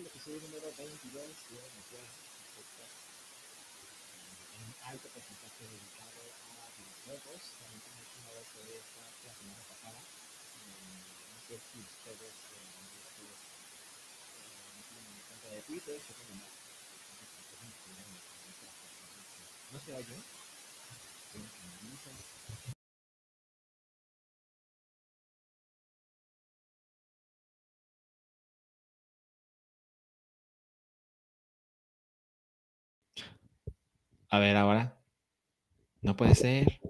al episodio número 22 de un alto porcentaje dedicado a una vez de esta la semana pasada. No sé si ustedes mi cuenta de Twitter. ¿No se A ver, ahora. No puede ser.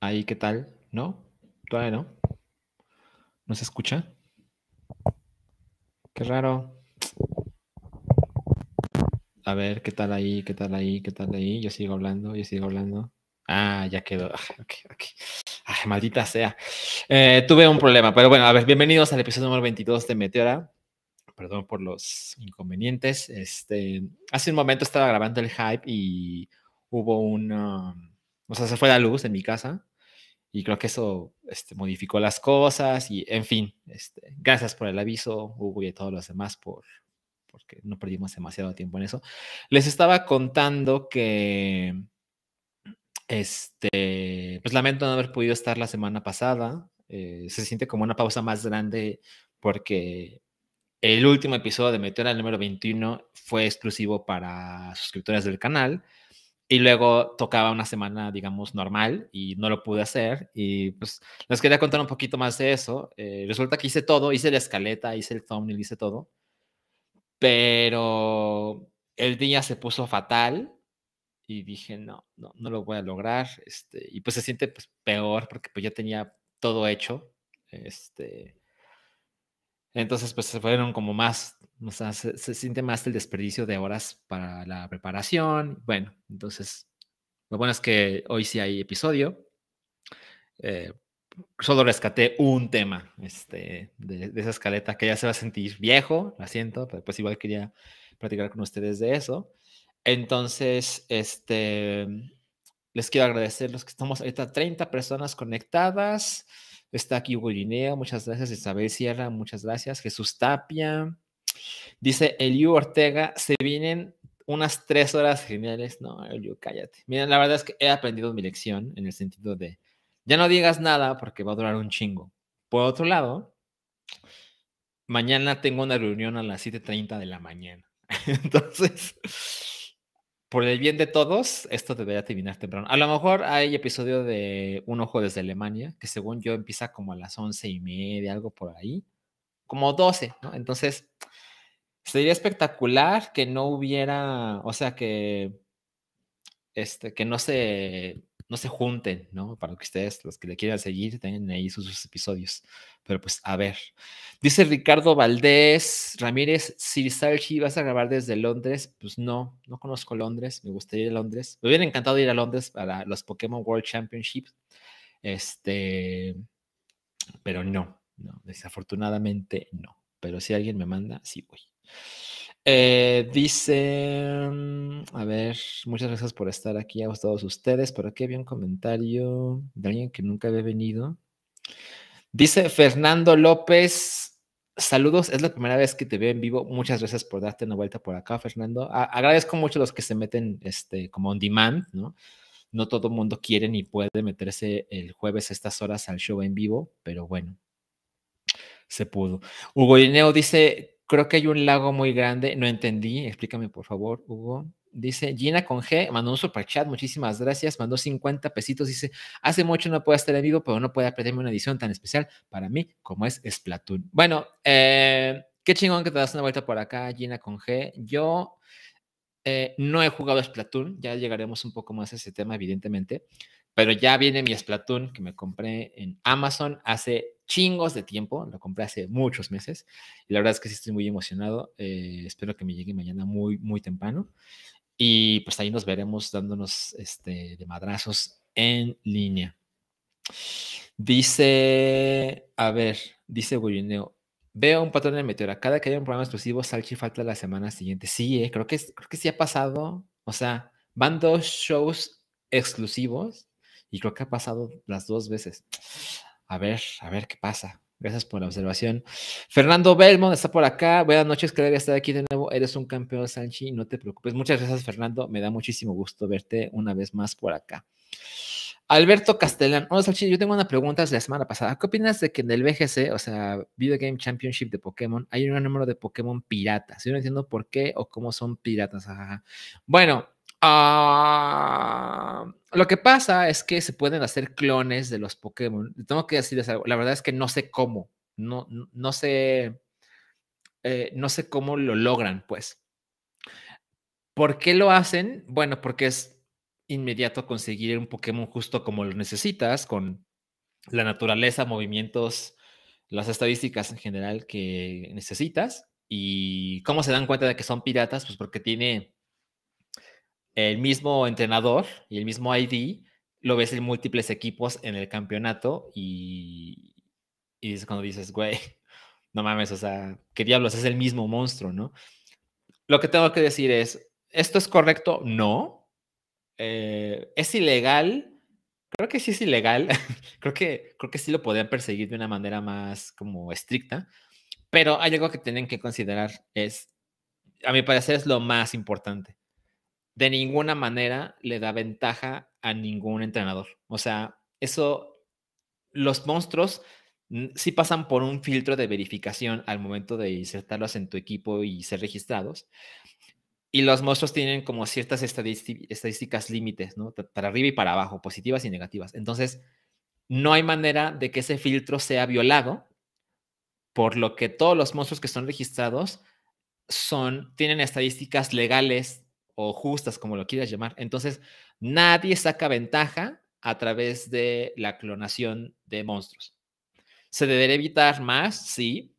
Ahí, ¿qué tal? ¿No? Todavía no. ¿No se escucha? Qué raro. A ver, ¿qué tal ahí? ¿Qué tal ahí? ¿Qué tal ahí? Yo sigo hablando, yo sigo hablando. Ah, ya quedó. Ok, ok. Ay, maldita sea. Eh, tuve un problema, pero bueno, a ver, bienvenidos al episodio número 22 de Meteora. Perdón por los inconvenientes. Este, hace un momento estaba grabando el hype y hubo un, o sea, se fue la luz en mi casa y creo que eso este, modificó las cosas y, en fin, este, gracias por el aviso, Hugo y a todos los demás por porque no perdimos demasiado tiempo en eso. Les estaba contando que este, pues lamento no haber podido estar la semana pasada. Eh, se siente como una pausa más grande porque el último episodio de Meteora, número 21, fue exclusivo para suscriptores del canal. Y luego tocaba una semana, digamos, normal y no lo pude hacer. Y pues les quería contar un poquito más de eso. Eh, resulta que hice todo, hice la escaleta, hice el thumbnail, hice todo. Pero el día se puso fatal y dije, no, no, no lo voy a lograr. Este, y pues se siente pues, peor porque pues ya tenía todo hecho. Este, entonces pues se fueron como más, o sea, se, siente más el desperdicio de horas para la preparación. Bueno, entonces lo bueno es que hoy sí hay episodio. Eh, solo rescaté un tema este, de, de, esa escaleta que ya se va a sentir viejo, lo siento, pero pues igual quería platicar con ustedes de eso. Entonces, este, les quiero agradecer los que estamos ahorita 30 personas conectadas. Está aquí Hugo Lineo, muchas gracias. Isabel Sierra, muchas gracias. Jesús Tapia. Dice Eliu Ortega, se vienen unas tres horas geniales. No, Eliu, cállate. Miren, la verdad es que he aprendido mi lección en el sentido de, ya no digas nada porque va a durar un chingo. Por otro lado, mañana tengo una reunión a las 7.30 de la mañana. Entonces, por el bien de todos, esto debería terminar temprano. A lo mejor hay episodio de Un Ojo desde Alemania, que según yo empieza como a las once y media, algo por ahí, como 12, ¿no? Entonces, sería espectacular que no hubiera, o sea, que, este, que no se no se junten, ¿no? Para que ustedes, los que le quieran seguir, tengan ahí sus, episodios. Pero pues, a ver. Dice Ricardo Valdés Ramírez, si Salchi vas a grabar desde Londres, pues no, no conozco Londres, me gustaría ir a Londres. Me hubiera encantado ir a Londres para los Pokémon World Championships. Este, pero no, no, desafortunadamente no. Pero si alguien me manda, sí voy. Eh, dice, mm, a ver, muchas gracias por estar aquí a todos ustedes. Por aquí había un comentario de alguien que nunca había venido. Dice Fernando López, saludos, es la primera vez que te veo en vivo. Muchas gracias por darte una vuelta por acá, Fernando. agradezco mucho a los que se meten este, como on demand, ¿no? No todo el mundo quiere ni puede meterse el jueves a estas horas al show en vivo, pero bueno, se pudo. Hugo Ineo dice, Creo que hay un lago muy grande. No entendí. Explícame, por favor, Hugo. Dice Gina con G, mandó un super chat, muchísimas gracias, mandó 50 pesitos, dice, hace mucho no puedo estar en vivo, pero no puede perderme una edición tan especial para mí como es Splatoon. Bueno, eh, qué chingón que te das una vuelta por acá, Gina con G. Yo eh, no he jugado Splatoon, ya llegaremos un poco más a ese tema, evidentemente, pero ya viene mi Splatoon que me compré en Amazon hace chingos de tiempo, lo compré hace muchos meses y la verdad es que sí estoy muy emocionado. Eh, espero que me llegue mañana muy, muy temprano y pues ahí nos veremos dándonos este, de madrazos en línea. Dice, a ver, dice Gurineo, veo un patrón de Meteora. Cada que haya un programa exclusivo, Salchi falta la semana siguiente. Sí, eh, creo, que, creo que sí ha pasado. O sea, van dos shows exclusivos Y creo que ha pasado las dos veces. A ver, a ver qué pasa. Gracias por la observación. Fernando Belmont está por acá. Buenas noches, que debe estar aquí de nuevo. Eres un campeón, Sanchi, no te preocupes. Muchas gracias, Fernando. Me da muchísimo gusto verte una vez más por acá. Alberto Castellán. Hola, Sanchi. Yo tengo una pregunta de la semana pasada. ¿Qué opinas de que en el VGC, o sea, Video Game Championship de Pokémon, hay un número de Pokémon piratas? Yo no entiendo por qué o cómo son piratas. Bueno, Ah, lo que pasa es que se pueden hacer clones de los Pokémon. Tengo que decirles. La verdad es que no sé cómo. No, no, sé. Eh, no sé cómo lo logran, pues. ¿Por qué lo hacen? Bueno, porque es inmediato conseguir un Pokémon justo como lo necesitas, con la naturaleza, movimientos, las estadísticas en general que necesitas. ¿Y cómo se dan cuenta de que son piratas? Pues porque tiene el mismo entrenador y el mismo ID lo ves en múltiples equipos en el campeonato y, y cuando dices, güey, no mames, o sea, ¿qué diablos? Es el mismo monstruo, ¿no? Lo que tengo que decir es, ¿esto es correcto? No. Eh, ¿Es ilegal? Creo que sí es ilegal. creo, que, creo que sí lo podrían perseguir de una manera más como estricta. Pero hay algo que tienen que considerar, es, a mi parecer, es lo más importante de ninguna manera le da ventaja a ningún entrenador. O sea, eso, los monstruos sí pasan por un filtro de verificación al momento de insertarlos en tu equipo y ser registrados. Y los monstruos tienen como ciertas estadísticas límites, ¿no? Para arriba y para abajo, positivas y negativas. Entonces, no hay manera de que ese filtro sea violado, por lo que todos los monstruos que son registrados son, tienen estadísticas legales o justas, como lo quieras llamar. Entonces, nadie saca ventaja a través de la clonación de monstruos. ¿Se debería evitar más? Sí.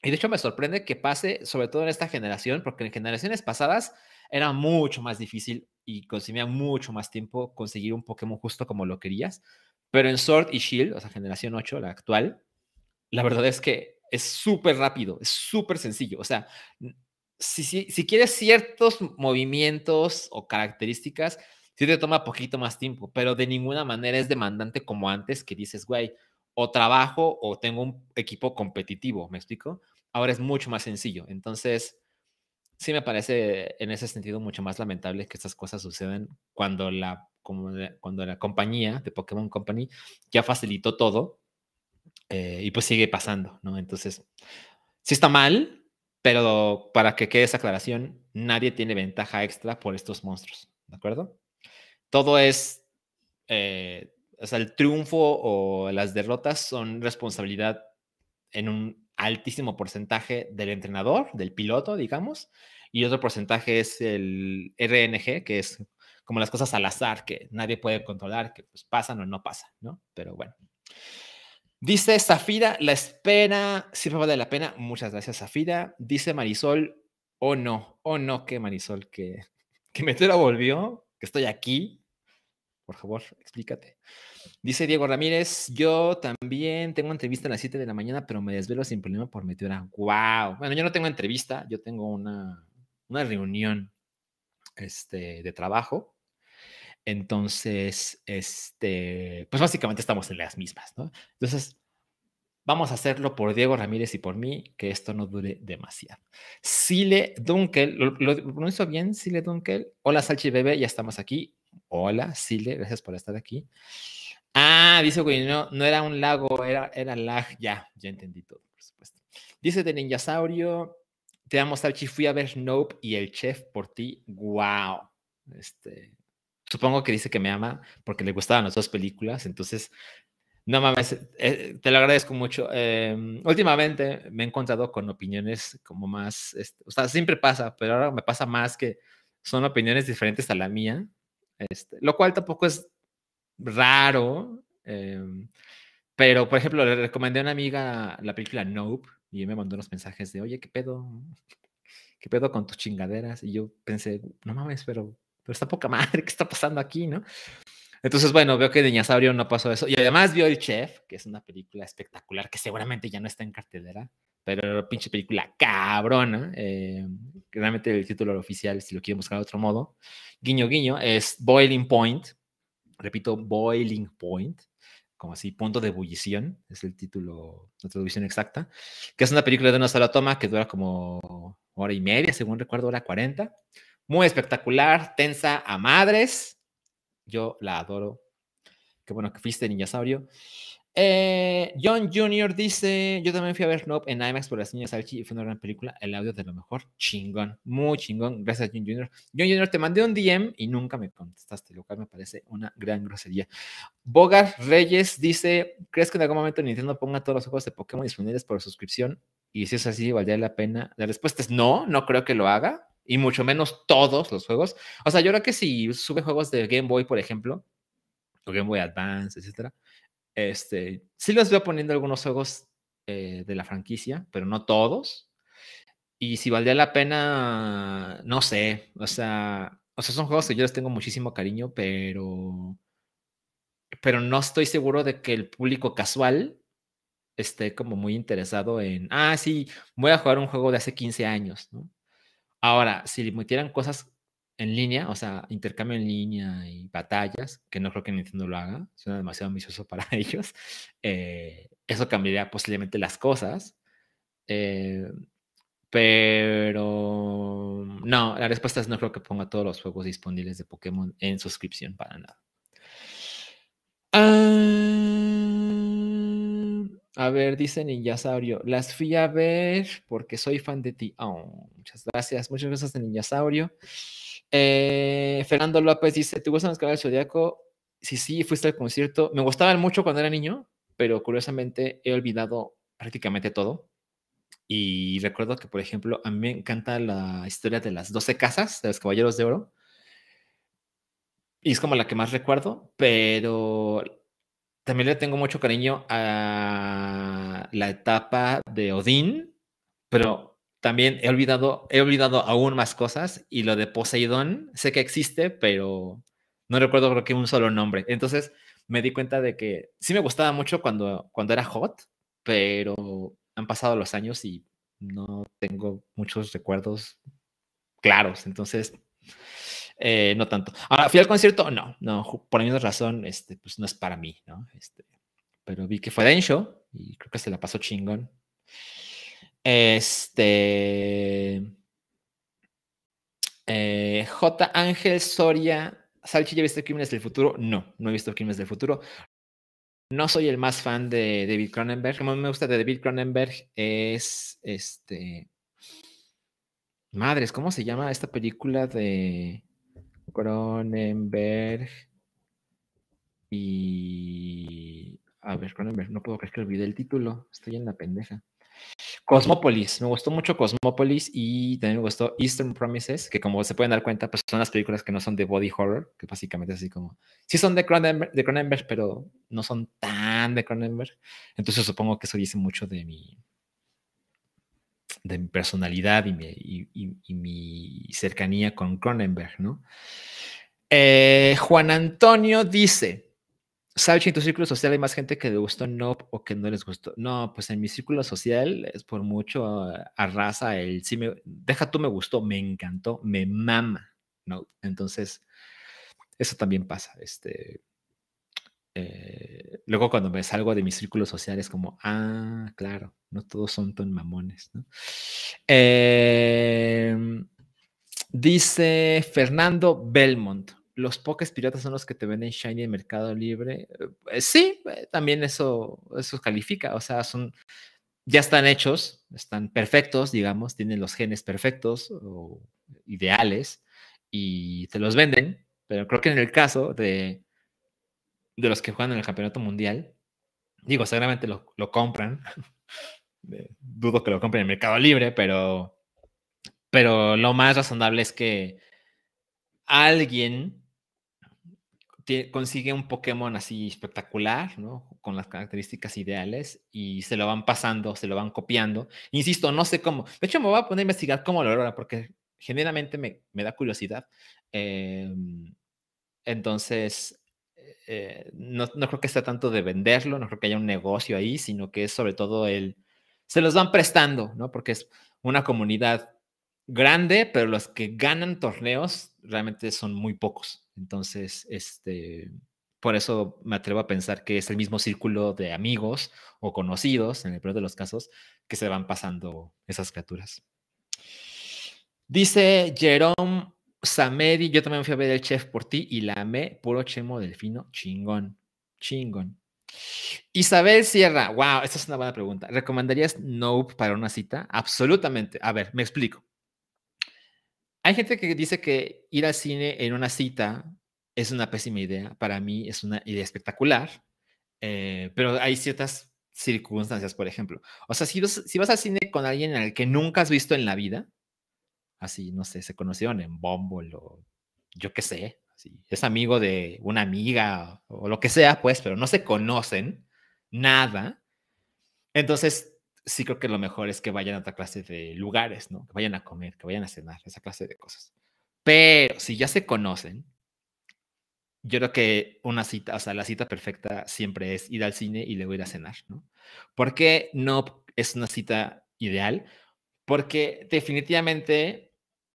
Y de hecho me sorprende que pase, sobre todo en esta generación, porque en generaciones pasadas era mucho más difícil y consumía mucho más tiempo conseguir un Pokémon justo como lo querías. Pero en Sword y Shield, o sea, generación 8, la actual, la verdad es que es súper rápido, es súper sencillo. O sea, si, quieres ciertos movimientos o características, sí te toma poquito más tiempo, pero de ninguna manera es demandante como antes que dices, güey, o trabajo o tengo un equipo competitivo, ¿me explico? Ahora es mucho más sencillo. Entonces, sí me parece en ese sentido mucho más lamentable que estas cosas sucedan cuando la, como cuando la compañía de Pokémon Company ya facilitó todo eh, y pues sigue pasando, ¿no? Entonces, sí está mal, pero para que quede esa aclaración, nadie tiene ventaja extra por estos monstruos, ¿de acuerdo? Todo es, eh, o sea, el triunfo o las derrotas son responsabilidad en un altísimo porcentaje del entrenador, del piloto, digamos, y otro porcentaje es el RNG, que es como las cosas al azar que nadie puede controlar, que pues pasan o no pasan, ¿no? Pero bueno. Dice Zafira, la espera siempre vale la pena. Muchas gracias, Zafira. Dice Marisol, oh no, oh no, que Marisol, que, que volvió, que estoy aquí. Por favor, explícate. Dice Diego Ramírez, yo también tengo entrevista a las 7 de la mañana, pero me desvelo sin problema por Meteora. ¡Wow! Bueno, yo no tengo entrevista, yo tengo una, una reunión este, de trabajo entonces, este, pues básicamente estamos en las mismas, ¿no? Entonces, vamos a hacerlo por Diego Ramírez y por mí, que esto no dure demasiado. Sile Dunkel, ¿lo, lo bien, Sile Dunkel? Hola, Salchi Bebé, ya estamos aquí. Hola, Sile, gracias por estar aquí. Ah, dice güey, no, no era un lago, era, era lag. Ya, ya entendí todo, por supuesto. Dice de Ninjasaurio, te amo, Salchi, fui a ver Nope y el chef por ti. Wow. Este, supongo que dice que me ama porque le gustaban las dos películas, entonces, no mames, eh, te lo agradezco mucho. Em, últimamente me he encontrado con opiniones como más, este, o sea, siempre pasa, pero ahora me pasa más que son opiniones diferentes a la mía, este, lo cual tampoco es raro, em, pero por ejemplo, le recomendé a una amiga la película Nope y me mandó unos mensajes de, oye, ¿qué pedo? ¿Qué pedo con tus chingaderas? Y yo pensé, no mames, pero pero está poca madre, ¿qué está pasando aquí, no? Entonces, bueno, veo que Dinosaurio no pasó eso. Y además vio El Chef, que es una película espectacular, que seguramente ya no está en cartelera, pero pinche película cabrona. Eh, realmente el título oficial, si lo quieren buscar de otro modo, guiño, guiño, es Boiling Point, repito, Boiling Point, como así, punto de ebullición, es el título, la traducción exacta, que es una película de una sola toma que dura como hora y media, según recuerdo, hora 40. Muy espectacular, tensa a madres. Yo la adoro. Qué bueno que fuiste, Niñasaurio. Eh, John Jr. dice: Yo también fui a ver Nope en IMAX por las niñas Salchi y fue una gran película. El audio de lo mejor. Chingón. Muy chingón. Gracias, John Jr. John Jr. te mandé un DM y nunca me contestaste, lo cual me parece una gran grosería. Bogar Reyes dice: ¿Crees que en algún momento Nintendo ponga todos los juegos de Pokémon disponibles por suscripción? Y si es así, ¿valdría la pena? La respuesta es no, no creo que lo haga. Y mucho menos todos los juegos. O sea, yo creo que si sube juegos de Game Boy, por ejemplo, o Game Boy Advance, etcétera este, sí les veo poniendo algunos juegos eh, de la franquicia, pero no todos. Y si valdría la pena, no sé, o sea, o sea, son juegos que yo les tengo muchísimo cariño, pero, pero no estoy seguro de que el público casual esté como muy interesado en, ah, sí, voy a jugar un juego de hace 15 años, ¿no? Ahora, si metieran cosas en línea, o sea, intercambio en línea y batallas, que no creo que Nintendo lo haga, suena demasiado ambicioso para ellos, eh, eso cambiaría posiblemente las cosas. Eh, pero no, la respuesta es no creo que ponga todos los juegos disponibles de Pokémon en suscripción para nada. Ah, a ver, dice Ninjasaurio, las fui a ver porque soy fan de ti. Oh, muchas gracias, muchas gracias Ninjasaurio. Eh, Fernando López dice: ¿Te gustan los caballos zodiaco? Sí, sí, fuiste al concierto. Me gustaban mucho cuando era niño, pero curiosamente he olvidado prácticamente todo. Y recuerdo que, por ejemplo, a mí me encanta la historia de las 12 casas de los Caballeros de Oro. Y es como la que más recuerdo, pero también le tengo mucho cariño a la etapa de Odín, pero también he olvidado, he olvidado aún más cosas y lo de Poseidón sé que existe, pero no recuerdo creo que un solo nombre. Entonces me di cuenta de que sí me gustaba mucho cuando, cuando era hot, pero han pasado los años y no tengo muchos recuerdos claros. Entonces, eh, no tanto. Ahora, ¿fui al concierto? No, no, por la misma razón, este, pues no es para mí, ¿no? Este, pero vi que fue Densho y creo que se la pasó chingón. Este. Eh, J. Ángel Soria. Salchi, ¿ya viste Crímenes del Futuro? No, no he visto Crímenes del Futuro. No soy el más fan de David Cronenberg. Lo más me gusta de David Cronenberg es este. Madres, ¿cómo se llama esta película de Cronenberg? Y. A ver, Cronenberg, no puedo creer que olvidé el título. Estoy en la pendeja. Cosmópolis, me gustó mucho Cosmópolis y también me gustó Eastern Promises, que como se pueden dar cuenta, pues son las películas que no son de body horror, que básicamente es así como, sí son de Cronenberg, de Cronenberg pero no son tan de Cronenberg. Entonces supongo que eso dice mucho de mi, de mi personalidad y mi, cercanía con Cronenberg, ¿no? Eh, Juan Antonio dice, ¿Sabes en tu círculo social hay más gente que le gustó no o que no les gustó? No, pues en mi círculo social es por mucho arrasa el sí me deja tú me gustó, me encantó, me mama, ¿no? Entonces, eso también pasa. Este, eh, luego cuando me salgo de mi círculo social es como, ah, claro, no todos son tan mamones, ¿no? Em, dice Fernando Belmont los pokés piratas son los que te venden Shiny en Mercado Libre. Eh, sí, eh, también eso, eso califica. O sea, son, ya están hechos, están perfectos, digamos, tienen los genes perfectos o ideales y te los venden. Pero creo que en el caso de, de los que juegan en el campeonato mundial, digo, seguramente lo, lo compran. Dudo que lo compren en Mercado Libre, pero, pero lo más razonable es que alguien consigue un Pokémon así espectacular, ¿no? Con las características ideales y se lo van pasando, se lo van copiando. Insisto, no sé cómo. De hecho, me voy a poner a investigar cómo lo logra porque generalmente me, da curiosidad. Em, entonces, eh, no, no, creo que sea tanto de venderlo, no creo que haya un negocio ahí, sino que es sobre todo el... Se los van prestando, ¿no? Porque es una comunidad grande, pero los que ganan torneos realmente son muy pocos. Entonces, este, por eso me atrevo a pensar que es el mismo círculo de amigos o conocidos, en el peor de los casos, que se van pasando esas criaturas. Dice Jerome Samedi, yo también fui a ver el chef por ti y la amé, puro chemo delfino, chingón, chingón. Isabel Sierra, wow, esta es una buena pregunta. ¿Recomendarías Nope para una cita? Absolutamente. A ver, me explico. Hay gente que dice que ir al cine en una cita es una pésima idea. Para mí es una idea espectacular, eh, pero hay ciertas circunstancias, por ejemplo. O sea, si si vas al cine con alguien al que nunca has visto en la vida, así, no sé, se conocieron en Bumble o yo qué sé, así, es amigo de una amiga o, lo que sea, pues, pero no se conocen nada. Entonces, sí creo que lo mejor es que vayan a otra clase de lugares, ¿no? Que vayan a comer, que vayan a cenar, esa clase de cosas. Pero si ya se conocen, yo creo que una cita, o sea, la cita perfecta siempre es ir al cine y luego ir a cenar, ¿no? ¿Por qué no es una cita ideal? Porque definitivamente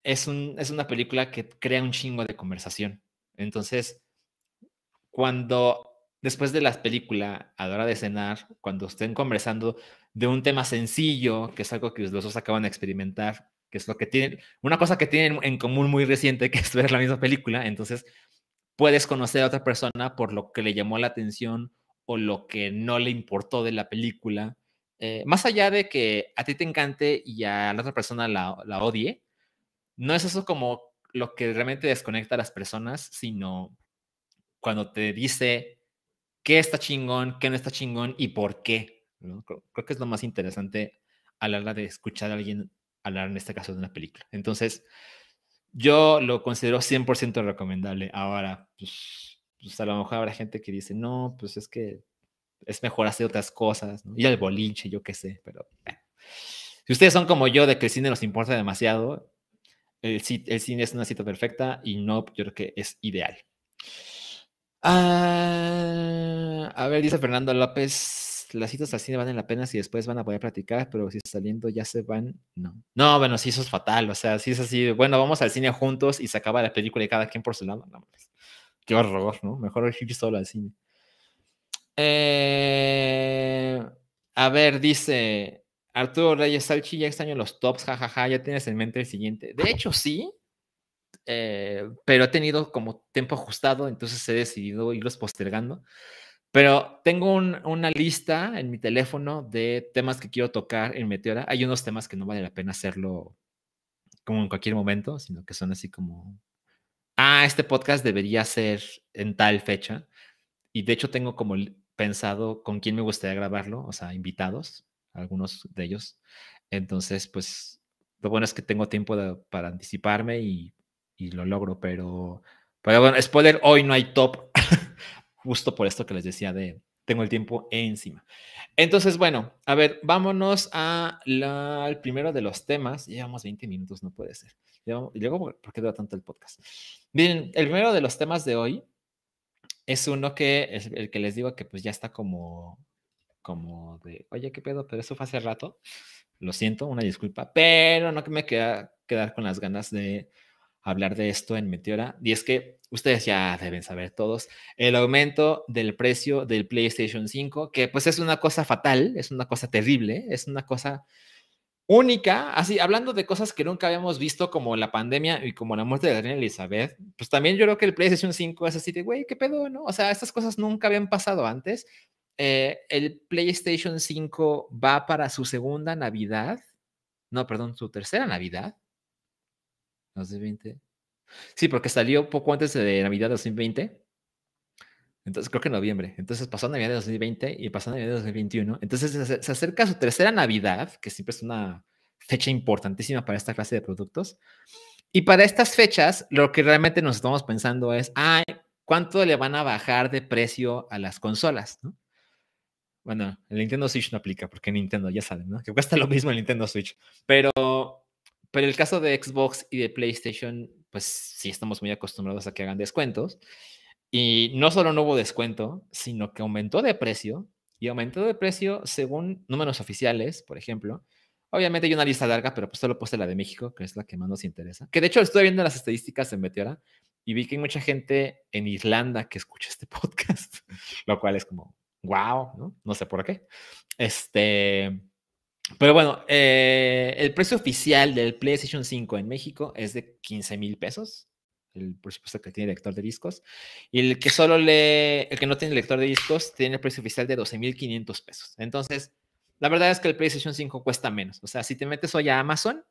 es, un, es una película que crea un chingo de conversación. Entonces, cuando después de la película, a la hora de cenar, cuando estén conversando de un tema sencillo, que es algo que los dos acaban de experimentar, que es lo que tienen, una cosa que tienen en común muy reciente, que es ver la misma película, entonces puedes conocer a otra persona por lo que le llamó la atención o lo que no le importó de la película. Eh, más allá de que a ti te encante y a la otra persona la, la odie, no es eso como lo que realmente desconecta a las personas, sino cuando te dice qué está chingón, qué no está chingón y por qué. ¿no? Creo, creo, que es lo más interesante a la hora de escuchar a alguien hablar, en este caso, de una película. Entonces, yo lo considero 100% recomendable. Ahora, pues, pues, a lo mejor habrá gente que dice, no, pues es que es mejor hacer otras cosas, ¿no? ir al boliche, yo qué sé, pero eh. si ustedes son como yo, de que el cine nos importa demasiado, el, cine es una cita perfecta y no, yo creo que es ideal. Ah, a ver, dice Fernando López, las citas al cine valen la pena si después van a poder platicar, pero si saliendo ya se van, no. No, bueno, sí, eso es fatal. O sea, si es así, bueno, vamos al cine juntos y se acaba la película y cada quien por su lado. No, pues, qué horror, ¿no? Mejor ir solo al cine. Eh, a ver, dice Arturo Reyes Salchi, ya extraño los tops, jajaja, ya tienes en mente el siguiente. De hecho, sí, eh, pero he tenido como tiempo ajustado, entonces he decidido irlos postergando. Pero tengo un, una lista en mi teléfono de temas que quiero tocar en Meteora. Hay unos temas que no vale la pena hacerlo como en cualquier momento, sino que son así como, ah, este podcast debería ser en tal fecha. Y de hecho tengo como pensado con quién me gustaría grabarlo, o sea, invitados, algunos de ellos. Entonces, pues lo bueno es que tengo tiempo de, para anticiparme y, y, lo logro, pero, pero bueno, spoiler, hoy no hay top justo por esto que les decía de tengo el tiempo encima. Entonces, bueno, a ver, vámonos a la, al primero de los temas. Llevamos 20 minutos, no puede ser. y luego, ¿por qué dura tanto el podcast? Bien, el primero de los temas de hoy es uno que es el que les digo que pues ya está como, como de, oye, ¿qué pedo? Pero eso fue hace rato. Lo siento, una disculpa, pero no que me queda quedar con las ganas de hablar de esto en Meteora. Y es que ustedes ya deben saber todos el aumento del precio del PlayStation 5, que pues es una cosa fatal, es una cosa terrible, es una cosa única. Así, hablando de cosas que nunca habíamos visto, como la pandemia y como la muerte de la reina Elizabeth, pues también yo creo que el PlayStation 5 es así de, güey, ¿qué pedo, no? O sea, estas cosas nunca habían pasado antes. Eh, el PlayStation 5 va para su segunda Navidad. No, perdón, su tercera Navidad 2020. Sí, porque salió poco antes de Navidad de 2020. Entonces, creo que en noviembre. Entonces pasó Navidad de 2020 y pasó Navidad de 2021. Entonces se, acerca su tercera Navidad, que siempre es una fecha importantísima para esta clase de productos. Y para estas fechas, lo que realmente nos estamos pensando es, ay, ¿cuánto le van a bajar de precio a las consolas? Bueno, el Nintendo Switch no aplica porque Nintendo, ya saben, ¿no? Que cuesta lo mismo el Nintendo Switch. Pero pero el caso de Xbox y de PlayStation, pues sí estamos muy acostumbrados a que hagan descuentos. Y no solo no hubo descuento, sino que aumentó de precio. Y aumentó de precio según números oficiales, por ejemplo. Obviamente hay una lista larga, pero pues solo puse la de México, que es la que más nos interesa. Que de hecho estoy viendo las estadísticas en Meteora y vi que hay mucha gente en Irlanda que escucha este podcast, lo cual es como, wow, ¿no? Sé por qué. Este, pero bueno, eh, el precio oficial del PlayStation 5 en México es de 15 mil pesos, el presupuesto que tiene lector de discos, y el que solo lee, el que no tiene lector de discos, tiene el precio oficial de 12 mil 500 pesos. Entonces, la verdad es que el PlayStation 5 cuesta menos. O sea, si te metes hoy a Amazon,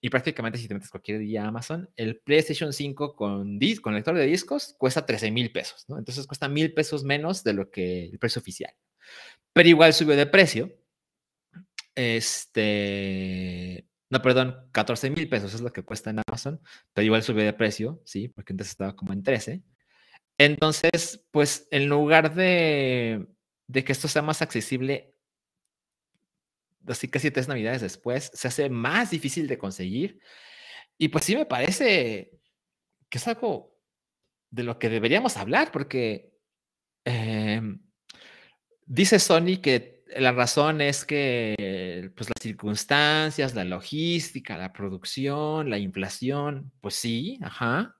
y prácticamente si te metes cualquier día a Amazon, el PlayStation 5 con, con lector de discos cuesta 13 mil pesos, ¿no? Entonces cuesta mil pesos menos de lo que el precio oficial. Pero igual subió de precio. Este, no, perdón, 14 mil pesos es lo que cuesta en Amazon, pero igual subió de precio, ¿sí? Porque antes estaba como en 13. Entonces, pues en lugar de, de que esto sea más accesible así casi tres navidades después, se hace más difícil de conseguir. Y pues sí me parece que es algo de lo que deberíamos hablar, porque em, dice Sony que la razón es que pues las circunstancias, la logística, la producción, la inflación, pues sí, ajá.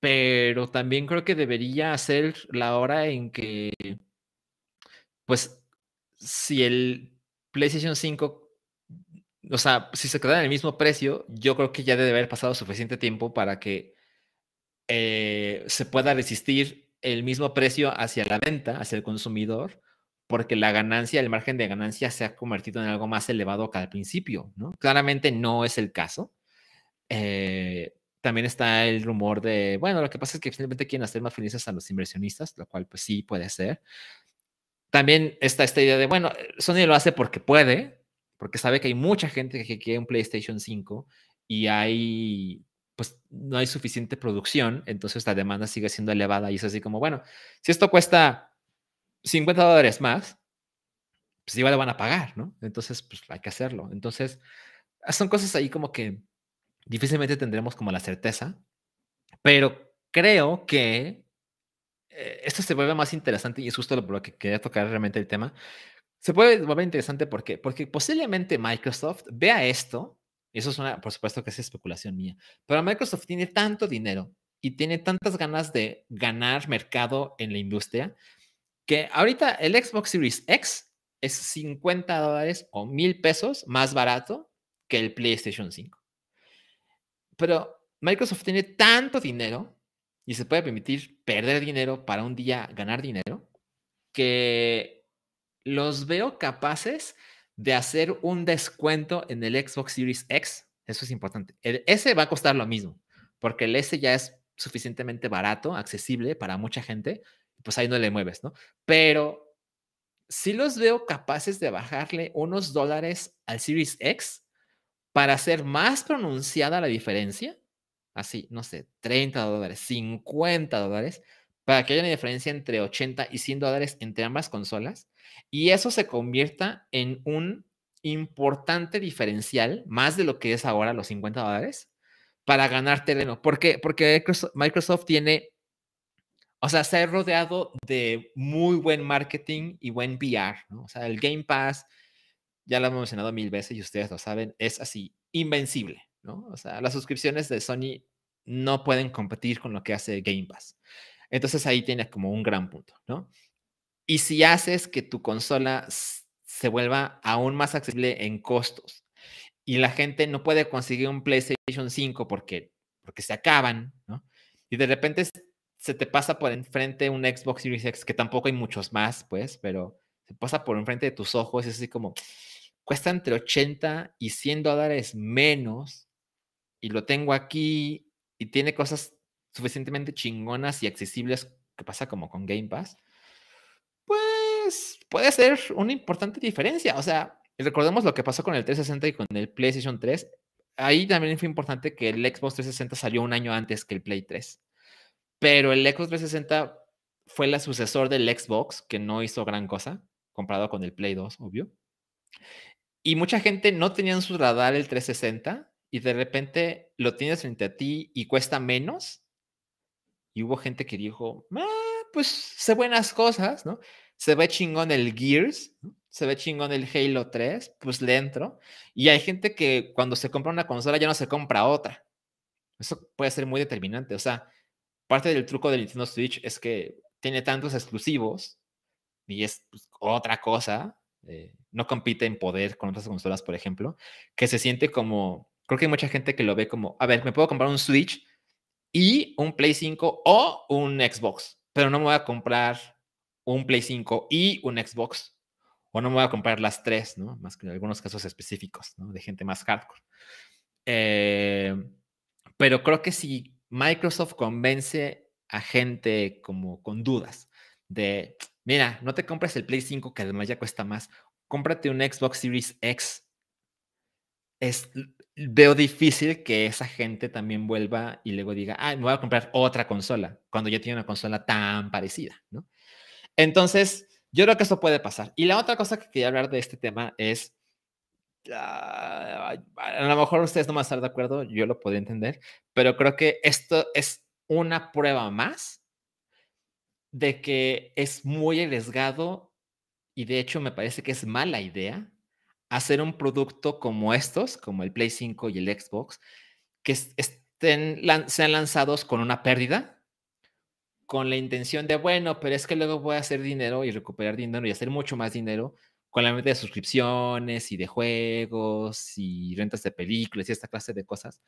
Pero también creo que debería ser la hora en que, pues, si el PlayStation 5, o sea, si se queda en el mismo precio, yo creo que ya debe haber pasado suficiente tiempo para que eh, se pueda resistir el mismo precio hacia la venta, hacia el consumidor, porque la ganancia, el margen de ganancia se ha convertido en algo más elevado que al principio, ¿no? Claramente no es el caso. Eh, también está el rumor de, bueno, lo que pasa es que finalmente quieren hacer más felices a los inversionistas, lo cual pues sí puede ser también está esta idea de, bueno, Sony lo hace porque puede, porque sabe que hay mucha gente que quiere un PlayStation 5 y hay, pues no hay suficiente producción, entonces la demanda sigue siendo elevada y es así como, bueno, si esto cuesta 50 dólares más, pues igual le van a pagar, ¿no? Entonces, pues hay que hacerlo. Entonces, son cosas ahí como que difícilmente tendremos como la certeza, pero creo que esto se vuelve más interesante y es justo lo que quería tocar realmente el tema. Se puede volver interesante porque, porque posiblemente Microsoft vea esto, eso es una, por supuesto que es especulación mía, pero Microsoft tiene tanto dinero y tiene tantas ganas de ganar mercado en la industria que ahorita el Xbox Series X es 50 dólares o mil pesos más barato que el PlayStation 5. Pero Microsoft tiene tanto dinero y se puede permitir perder dinero para un día ganar dinero, que los veo capaces de hacer un descuento en el Xbox Series X. Eso es importante. El S va a costar lo mismo, porque el S ya es suficientemente barato, accesible para mucha gente, pues ahí no le mueves, ¿no? Pero sí los veo capaces de bajarle unos dólares al Series X para hacer más pronunciada la diferencia así, no sé, 30 dólares, 50 dólares, para que haya una diferencia entre 80 y 100 dólares entre ambas consolas y eso se convierta en un importante diferencial, más de lo que es ahora los 50 dólares, para ganar terreno. ¿Por qué? Porque Microsoft tiene, o sea, se ha rodeado de muy buen marketing y buen PR. O sea, el Game Pass, ya lo hemos mencionado mil veces y ustedes lo saben, es así, invencible. ¿No? O sea, las suscripciones de Sony no pueden competir con lo que hace Game Pass. Entonces ahí tiene como un gran punto, ¿no? Y si haces que tu consola se vuelva aún más accesible en costos y la gente no puede conseguir un PlayStation 5 porque, porque se acaban, ¿no? Y de repente se te pasa por enfrente un Xbox Series X, que tampoco hay muchos más, pues, pero se pasa por enfrente de tus ojos, es así como, cuesta entre 80 y 100 dólares menos y lo tengo aquí y tiene cosas suficientemente chingonas y accesibles que pasa como con Game Pass, pues puede ser una importante diferencia. O sea, recordemos lo que pasó con el 360 y con el PlayStation 3. Ahí también fue importante que el Xbox 360 salió un año antes que el Play 3. Pero el Xbox 360 fue el sucesor del Xbox, que no hizo gran cosa, comparado con el Play 2, obvio. Y mucha gente no tenía en su radar el 360 y de repente lo tienes frente a ti y cuesta menos. Y hubo gente que dijo, ah, pues sé buenas cosas, ¿no? Se ve chingón el Gears, se ve chingón el Halo 3, pues le entro. Y hay gente que cuando se compra una consola ya no se compra otra. Eso puede ser muy determinante. O sea, parte del truco del Nintendo Switch es que tiene tantos exclusivos y es pues, otra cosa. Eh, no compite en poder con otras consolas, por ejemplo, que se siente como, creo que hay mucha gente que lo ve como, a ver, me puedo comprar un Switch y un Play 5 o un Xbox, pero no me voy a comprar un Play 5 y un Xbox, o no me voy a comprar las tres, ¿no? Más que en algunos casos específicos, ¿no? De gente más hardcore. Eh, pero creo que si Microsoft convence a gente como con dudas de, mira, no te compres el Play 5 que además ya cuesta más, cómprate un Xbox Series X. Es, veo difícil que esa gente también vuelva y luego diga, ah, me voy a comprar otra consola, cuando ya tiene una consola tan parecida, ¿no? Entonces, yo creo que eso puede pasar. Y la otra cosa que quería hablar de este tema es, ah, a lo mejor ustedes no van a estar de acuerdo, yo lo puedo entender, pero creo que esto es una prueba más de que es muy arriesgado y de hecho me parece que es mala idea hacer un producto como estos, como el Play 5 y el Xbox, que estén, sean lanzados con una pérdida, con la intención de, bueno, pero es que luego voy a hacer dinero y recuperar dinero y hacer mucho más dinero con la mente de suscripciones y de juegos y rentas de películas y esta clase de cosas.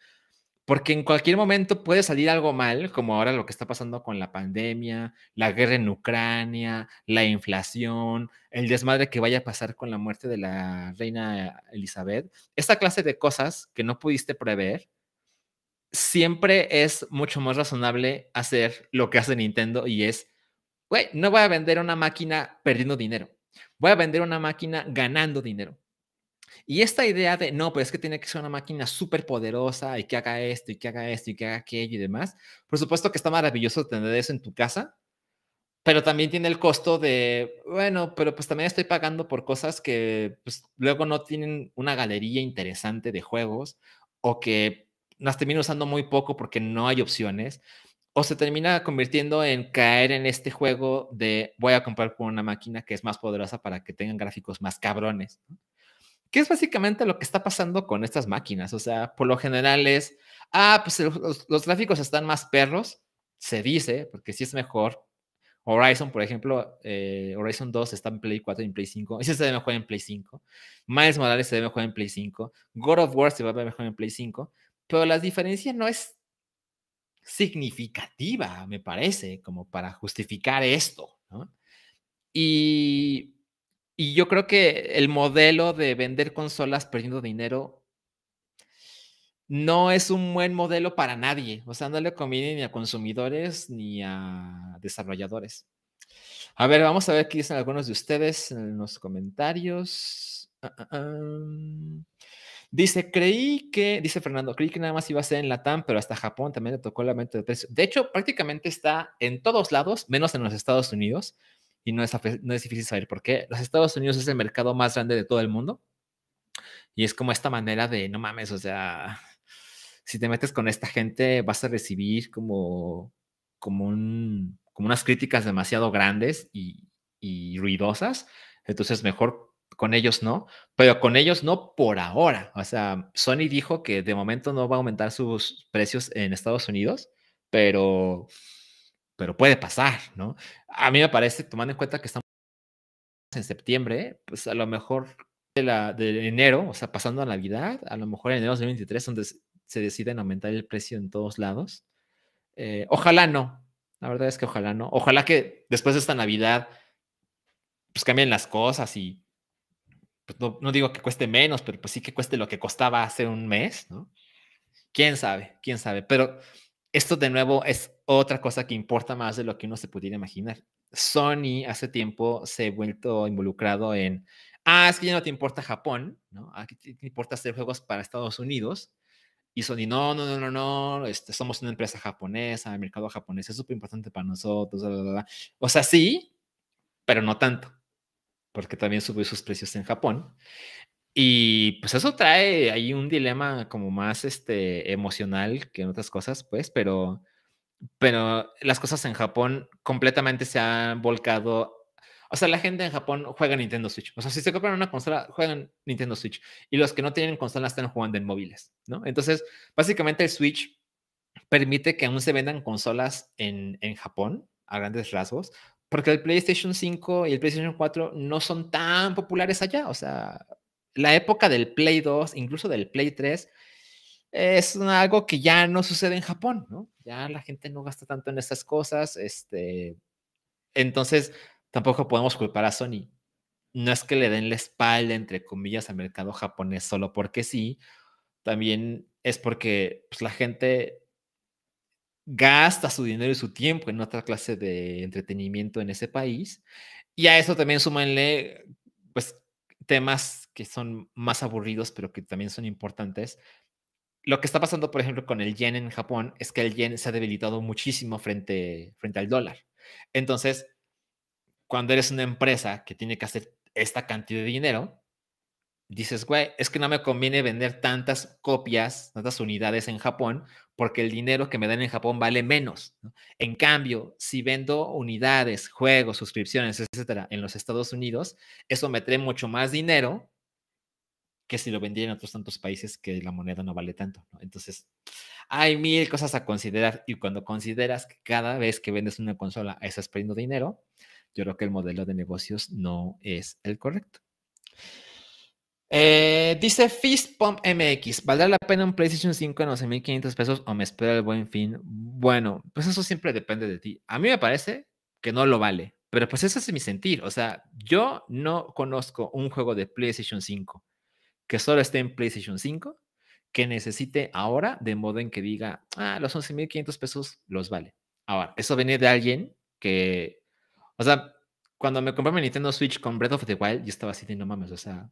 Porque en cualquier momento puede salir algo mal, como ahora lo que está pasando con la pandemia, la guerra en Ucrania, la inflación, el desmadre que vaya a pasar con la muerte de la reina Elizabeth. Esta clase de cosas que no pudiste prever, siempre es mucho más razonable hacer lo que hace Nintendo y es, güey, no voy a vender una máquina perdiendo dinero, voy a vender una máquina ganando dinero. Y esta idea de, no, pues es que tiene que ser una máquina súper poderosa y que haga esto y que haga esto y que haga aquello y demás, por supuesto que está maravilloso tener eso en tu casa, pero también tiene el costo de, bueno, pero pues también estoy pagando por cosas que pues, luego no tienen una galería interesante de juegos o que las termino usando muy poco porque no hay opciones, o se termina convirtiendo en caer en este juego de voy a comprar con una máquina que es más poderosa para que tengan gráficos más cabrones. Que es básicamente lo que está pasando con estas máquinas. O sea, por lo general es, ah, pues los, gráficos están más perros, se dice, porque sí es mejor. Horizon, por ejemplo, eh, Horizon 2 está en Play 4 y en Play 5. Ese se debe mejor en Play 5. Miles Morales se debe mejor en Play 5. God of War se va a ver mejor en Play 5. Pero la diferencia no es significativa, me parece, como para justificar esto. Y y yo creo que el modelo de vender consolas perdiendo dinero no es un buen modelo para nadie. O sea, no le conviene ni a consumidores ni a desarrolladores. A ver, vamos a ver qué dicen algunos de ustedes en los comentarios. Ah, ah, ah. Dice, creí que, dice Fernando, creí que nada más iba a ser en Latam, pero hasta Japón también le tocó la mente de precio. De hecho, prácticamente está en todos lados, menos en los Estados Unidos y no es, no es difícil saber por qué. Los Estados Unidos es el mercado más grande de todo el mundo y es como esta manera de, no mames, o sea, si te metes con esta gente vas a recibir como, como, un, como unas críticas demasiado grandes y, y ruidosas, entonces mejor con ellos no, pero con ellos no por ahora. O sea, Sony dijo que de momento no va a aumentar sus precios en Estados Unidos, pero pero puede pasar, ¿no? A mí me parece, tomando en cuenta que estamos en septiembre, pues a lo mejor de, la, de enero, o sea, pasando a Navidad, a lo mejor en enero de 2023, donde se deciden aumentar el precio en todos lados. Eh, ojalá no, la verdad es que ojalá no. Ojalá que después de esta Navidad, pues cambien las cosas y pues no, no, digo que cueste menos, pero pues sí que cueste lo que costaba hace un mes, ¿no? Quién sabe, quién sabe, pero esto de nuevo es otra cosa que importa más de lo que uno se pudiera imaginar. Sony hace tiempo se ha vuelto involucrado en, ah, es que ya no te importa Japón, ¿no? Aquí te, importa hacer juegos para Estados Unidos. Y Sony, no, no, no, no, no, este, somos una empresa japonesa, el mercado japonés es súper importante para nosotros, bla, bla, bla. O sea, sí, pero no tanto, porque también subió sus precios en Japón. Y pues eso trae ahí un dilema como más este, emocional que en otras cosas, pues, pero, pero las cosas en Japón completamente se han volcado. O sea, la gente en Japón juega Nintendo Switch. O sea, si se compran una consola, juegan Nintendo Switch. Y los que no tienen consola están jugando en móviles, ¿no? Entonces, básicamente el Switch permite que aún se vendan consolas en, en Japón, a grandes rasgos, porque el PlayStation 5 y el PlayStation 4 no son tan populares allá. O sea, la época del Play 2, incluso del Play 3, es algo que ya no sucede en Japón, ¿no? Ya la gente no gasta tanto en esas cosas. Este, entonces, tampoco podemos culpar a Sony. No es que le den la espalda, entre comillas, al mercado japonés solo porque sí. También es porque pues, la gente gasta su dinero y su tiempo en otra clase de entretenimiento en ese país. Y a eso también súmanle, pues, temas que son más aburridos, pero que también son importantes. Lo que está pasando, por ejemplo, con el yen en Japón es que el yen se ha debilitado muchísimo frente, frente al dólar. Entonces, cuando eres una empresa que tiene que hacer esta cantidad de dinero, dices, güey, es que no me conviene vender tantas copias, tantas unidades en Japón, porque el dinero que me dan en Japón vale menos. En cambio, si vendo unidades, juegos, suscripciones, etcétera, en los Estados Unidos, eso me trae mucho más dinero que si lo vendiera en otros tantos países que la moneda no vale tanto. Entonces, hay mil cosas a considerar y cuando consideras que cada vez que vendes una consola estás perdiendo dinero, yo creo que el modelo de negocios no es el correcto. Eh, dice Fist Pump MX, ¿valdrá la pena un PlayStation 5 en 11.500 pesos o me espera el buen fin? Bueno, pues eso siempre depende de ti. A mí me parece que no lo vale, pero pues ese es mi sentir. O sea, yo no conozco un juego de PlayStation 5 que solo esté en PlayStation 5 que necesite ahora de modo en que diga, ah, los 11.500 pesos los vale. Ahora, eso viene de alguien que, o sea, cuando me compré mi Nintendo Switch con Breath of the Wild, yo estaba así de no mames, o sea,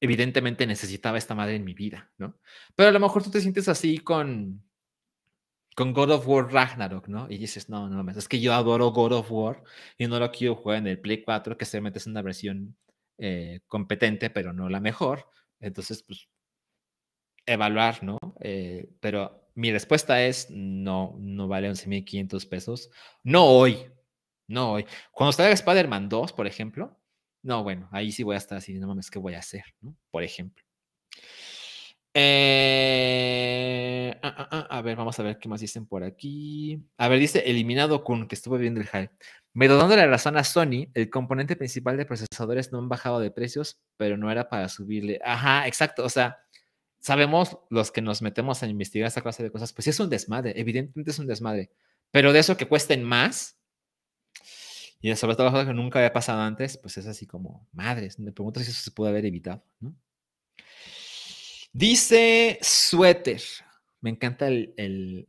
evidentemente necesitaba esta madre en mi vida, ¿no? Pero a lo mejor tú te sientes así con, con God of War Ragnarok, ¿no? Y dices, no, no, es que yo adoro God of War y no lo quiero jugar en el Play 4, que seguramente es una versión eh, competente, pero no la mejor. Entonces, pues, evaluar, ¿no? Eh, pero mi respuesta es, no, no vale 11.500 pesos. No hoy, no hoy. Cuando salga Spider-Man 2, por ejemplo, no, bueno, ahí sí voy a estar así, no mames, ¿qué voy a hacer? Por ejemplo. Eh, ah, ah, ah, a ver, vamos a ver qué más dicen por aquí. A ver, dice Eliminado Kun, que estuvo viendo el hype. Me dando la razón a Sony, el componente principal de procesadores no han bajado de precios, pero no era para subirle. Ajá, exacto. O sea, sabemos los que nos metemos a investigar esta clase de cosas, pues es un desmadre, evidentemente es un desmadre. Pero de eso que cuesten más, y sobre todo que nunca había pasado antes, pues es así como, madres, me pregunto si eso se puede haber evitado, ¿no? Dice suéter. Me encanta el,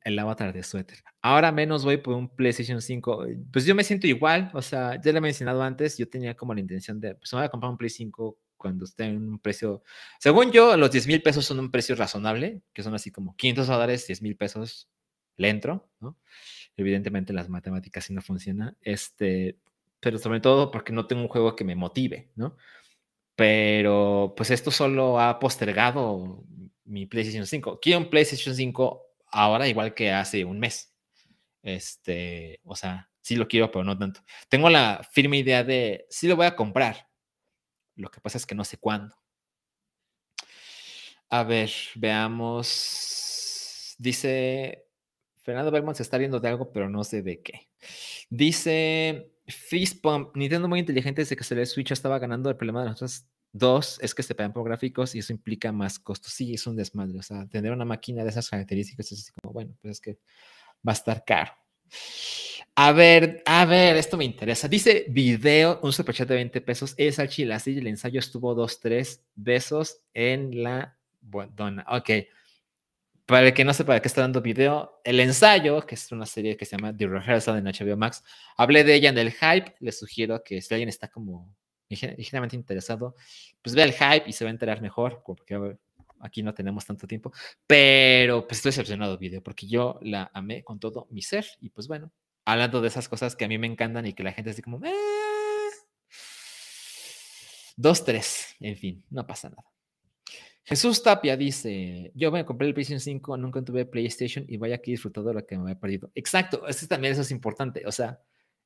el, avatar de suéter. Ahora menos voy por un PlayStation 5. Pues yo me siento igual, o sea, ya lo he mencionado antes, yo tenía como la intención de, pues me voy a comprar un Play 5 cuando esté en un precio, según yo, los 10 mil pesos son un precio razonable, que son así como 500 dólares, 10 mil pesos, le entro, ¿no? Evidentemente las matemáticas sí no funcionan, este, pero sobre todo porque no tengo un juego que me motive, ¿no? Pero pues esto solo ha postergado mi PlayStation 5. Quiero un PlayStation 5 ahora igual que hace un mes. Este, o sea, sí lo quiero, pero no tanto. Tengo la firme idea de sí lo voy a comprar. Lo que pasa es que no sé cuándo. A ver, veamos. Dice Fernando Belmont se está viendo de algo, pero no sé de qué. Dice Fist Pump, Nintendo muy inteligente desde que se le Switch estaba ganando. El problema de nosotros dos es que se pagan por gráficos y eso implica más costos. Sí, es un desmadre. O sea, tener una máquina de esas características es así como, bueno, pues es que va a estar caro. A ver, a ver, esto me interesa. Dice video, un superchat de 20 pesos. Es al así el ensayo estuvo dos, tres besos en la. Ok. Para el que no sepa de qué está dando video, el ensayo, que es una serie que se llama The Rehearsal en HBO Max, hablé de ella en el hype. Les sugiero que si alguien está como ligeramente interesado, pues vea el hype y se va a enterar mejor, porque aquí no tenemos tanto tiempo. Pero pues estoy decepcionado video, porque yo la amé con todo mi ser. Y pues bueno, hablando de esas cosas que a mí me encantan y que la gente así como, eh". dos, tres, en fin, no pasa nada. Jesús Tapia dice, yo me compré el PlayStation 5, nunca tuve PlayStation y vaya que disfrutado lo que me había perdido. Exacto, eso también eso es importante. O sea,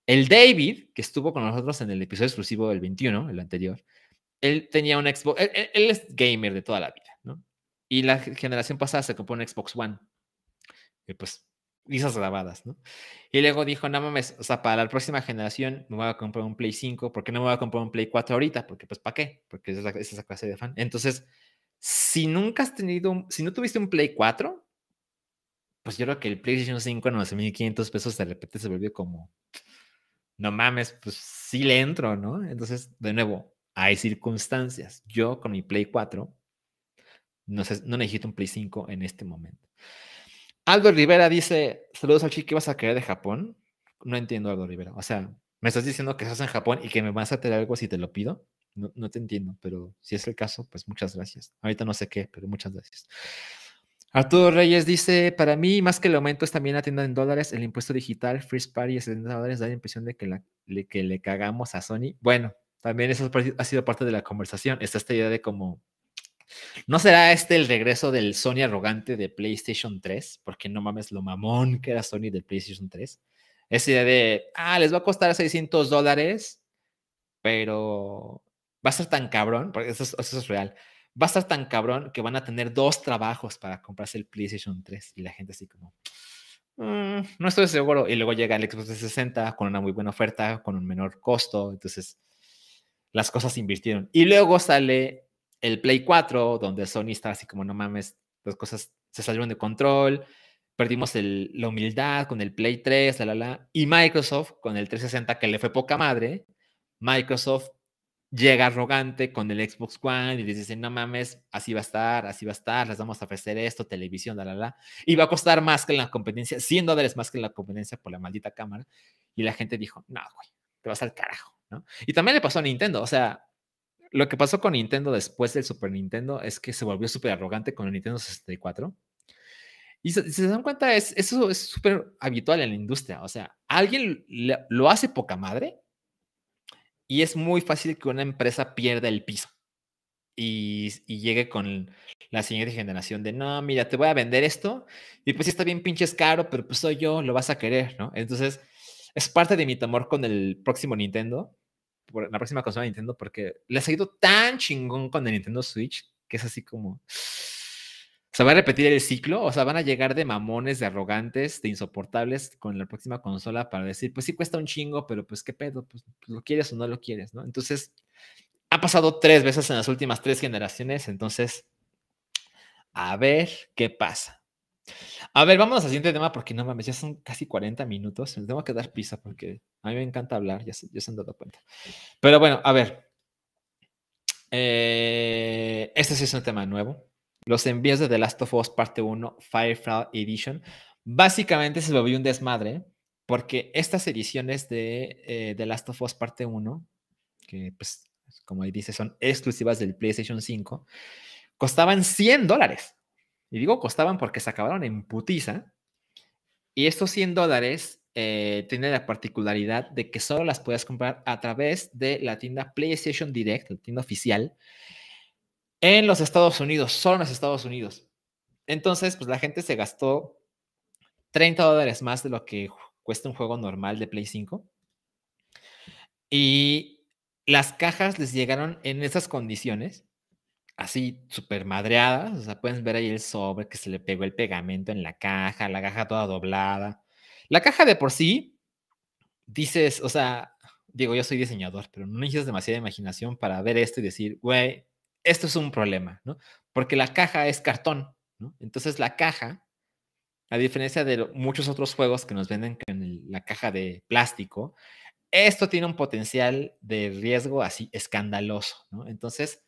el David, que estuvo con nosotros en el episodio exclusivo del 21, el anterior, él tenía un Xbox, él, es gamer de toda la vida, ¿no? Y la generación pasada se compró un Xbox One. Y pues, risas grabadas, ¿no? Y luego dijo, no mames, o sea, para la próxima generación me voy a comprar un Play 5, ¿por qué no me voy a comprar un Play 4 ahorita? Porque pues, ¿para qué? Porque es esa, es esa clase de fan. Entonces, si nunca has tenido, si no tuviste un Play 4, pues yo creo que el PlayStation 5 en 9.500 pesos de repente se volvió como, no mames, pues sí le entro, ¿no? Entonces, de nuevo, hay circunstancias. Yo con mi Play 4 no, sé, no necesito un Play 5 en este momento. Aldo Rivera dice, saludos al chico vas a querer de Japón. No entiendo, Aldo Rivera. O sea, me estás diciendo que estás en Japón y que me vas a tener algo si te lo pido. No, no, te entiendo, pero si es el caso, pues muchas gracias. Ahorita no sé qué, pero muchas gracias. Arturo Reyes dice, para mí, más que el aumento es también la tienda en dólares, el impuesto digital, Free Party de 70 dólares, da la impresión de que, la, le, que le cagamos a Sony. Bueno, también eso ha sido parte de la conversación. Está esta idea de cómo ¿No será este el regreso del Sony arrogante de PlayStation 3? Porque no mames lo mamón que era Sony de PlayStation 3. Esa idea de, ah, les va a costar 600 dólares, pero va a ser tan cabrón, porque eso es, real, va a estar tan cabrón que van a tener dos trabajos para comprarse el PlayStation 3 y la gente así como, mm, no estoy seguro. Y luego llega el Xbox 360 con una muy buena oferta, con un menor costo, entonces las cosas se invirtieron. Y luego sale el Play 4, donde Sony está así como, no mames, las cosas se salieron de control, perdimos la humildad con el Play 3, la, la, la, y Microsoft con el 360, que le fue poca madre, Microsoft llega arrogante con el Xbox One y les dice, no mames, así va a estar, así va a estar, les vamos a ofrecer esto, televisión, la, la, la, y va a costar más que en la competencia, 100 dólares más que en la competencia por la maldita cámara, y la gente dijo, no, güey, te vas al carajo, ¿no? Y también le pasó a Nintendo, o sea, lo que pasó con Nintendo después del Super Nintendo es que se volvió súper arrogante con el Nintendo 64. Y si se, dan cuenta, es, eso es súper habitual en la industria. O sea, alguien lo hace poca madre y es muy fácil que una empresa pierda el piso y, llegue con la siguiente generación de, no, mira, te voy a vender esto y pues está bien pinches caro, pero pues soy yo, lo vas a querer, ¿no? Entonces, es parte de mi temor con el próximo Nintendo por la próxima consola de Nintendo porque les ha ido tan chingón con el Nintendo Switch que es así como. Se va a repetir el ciclo, o sea, van a llegar de mamones, de arrogantes, de insoportables con la próxima consola para decir, pues sí cuesta un chingo, pero pues qué pedo, pues, pues lo quieres o no lo quieres, ¿no? Entonces, ha pasado tres veces en las últimas tres generaciones, entonces, a ver qué pasa. A ver, vamos al siguiente tema porque no mames, ya son casi 40 minutos. Me tengo que dar pisa porque a mí me encanta hablar, ya se, ya se han dado cuenta. Pero bueno, a ver. Eh, este sí es un tema nuevo. Los envíos de The Last of Us Parte 1 Firefly Edition. Básicamente se volvió un desmadre porque estas ediciones de eh, The Last of Us Parte 1, que pues como ahí dice son exclusivas del PlayStation 5, costaban 100 dólares. Y digo costaban porque se acabaron en putiza. Y estos 100 dólares eh, tienen la particularidad de que solo las puedes comprar a través de la tienda PlayStation Direct, la tienda oficial, en los Estados Unidos, solo en los Estados Unidos. Entonces, pues la gente se gastó 30 dólares más de lo que cuesta un juego normal de Play 5. Y las cajas les llegaron en esas condiciones así súper madreadas, o sea, pueden ver ahí el sobre que se le pegó el pegamento en la caja, la caja toda doblada. La caja de por sí, dices, o sea, digo, yo soy diseñador, pero no necesitas demasiada imaginación para ver esto y decir, güey, esto es un problema, ¿no? Porque la caja es cartón, ¿no? Entonces la caja, a diferencia de muchos otros juegos que nos venden en la caja de plástico, esto tiene un potencial de riesgo así escandaloso, ¿no? Entonces,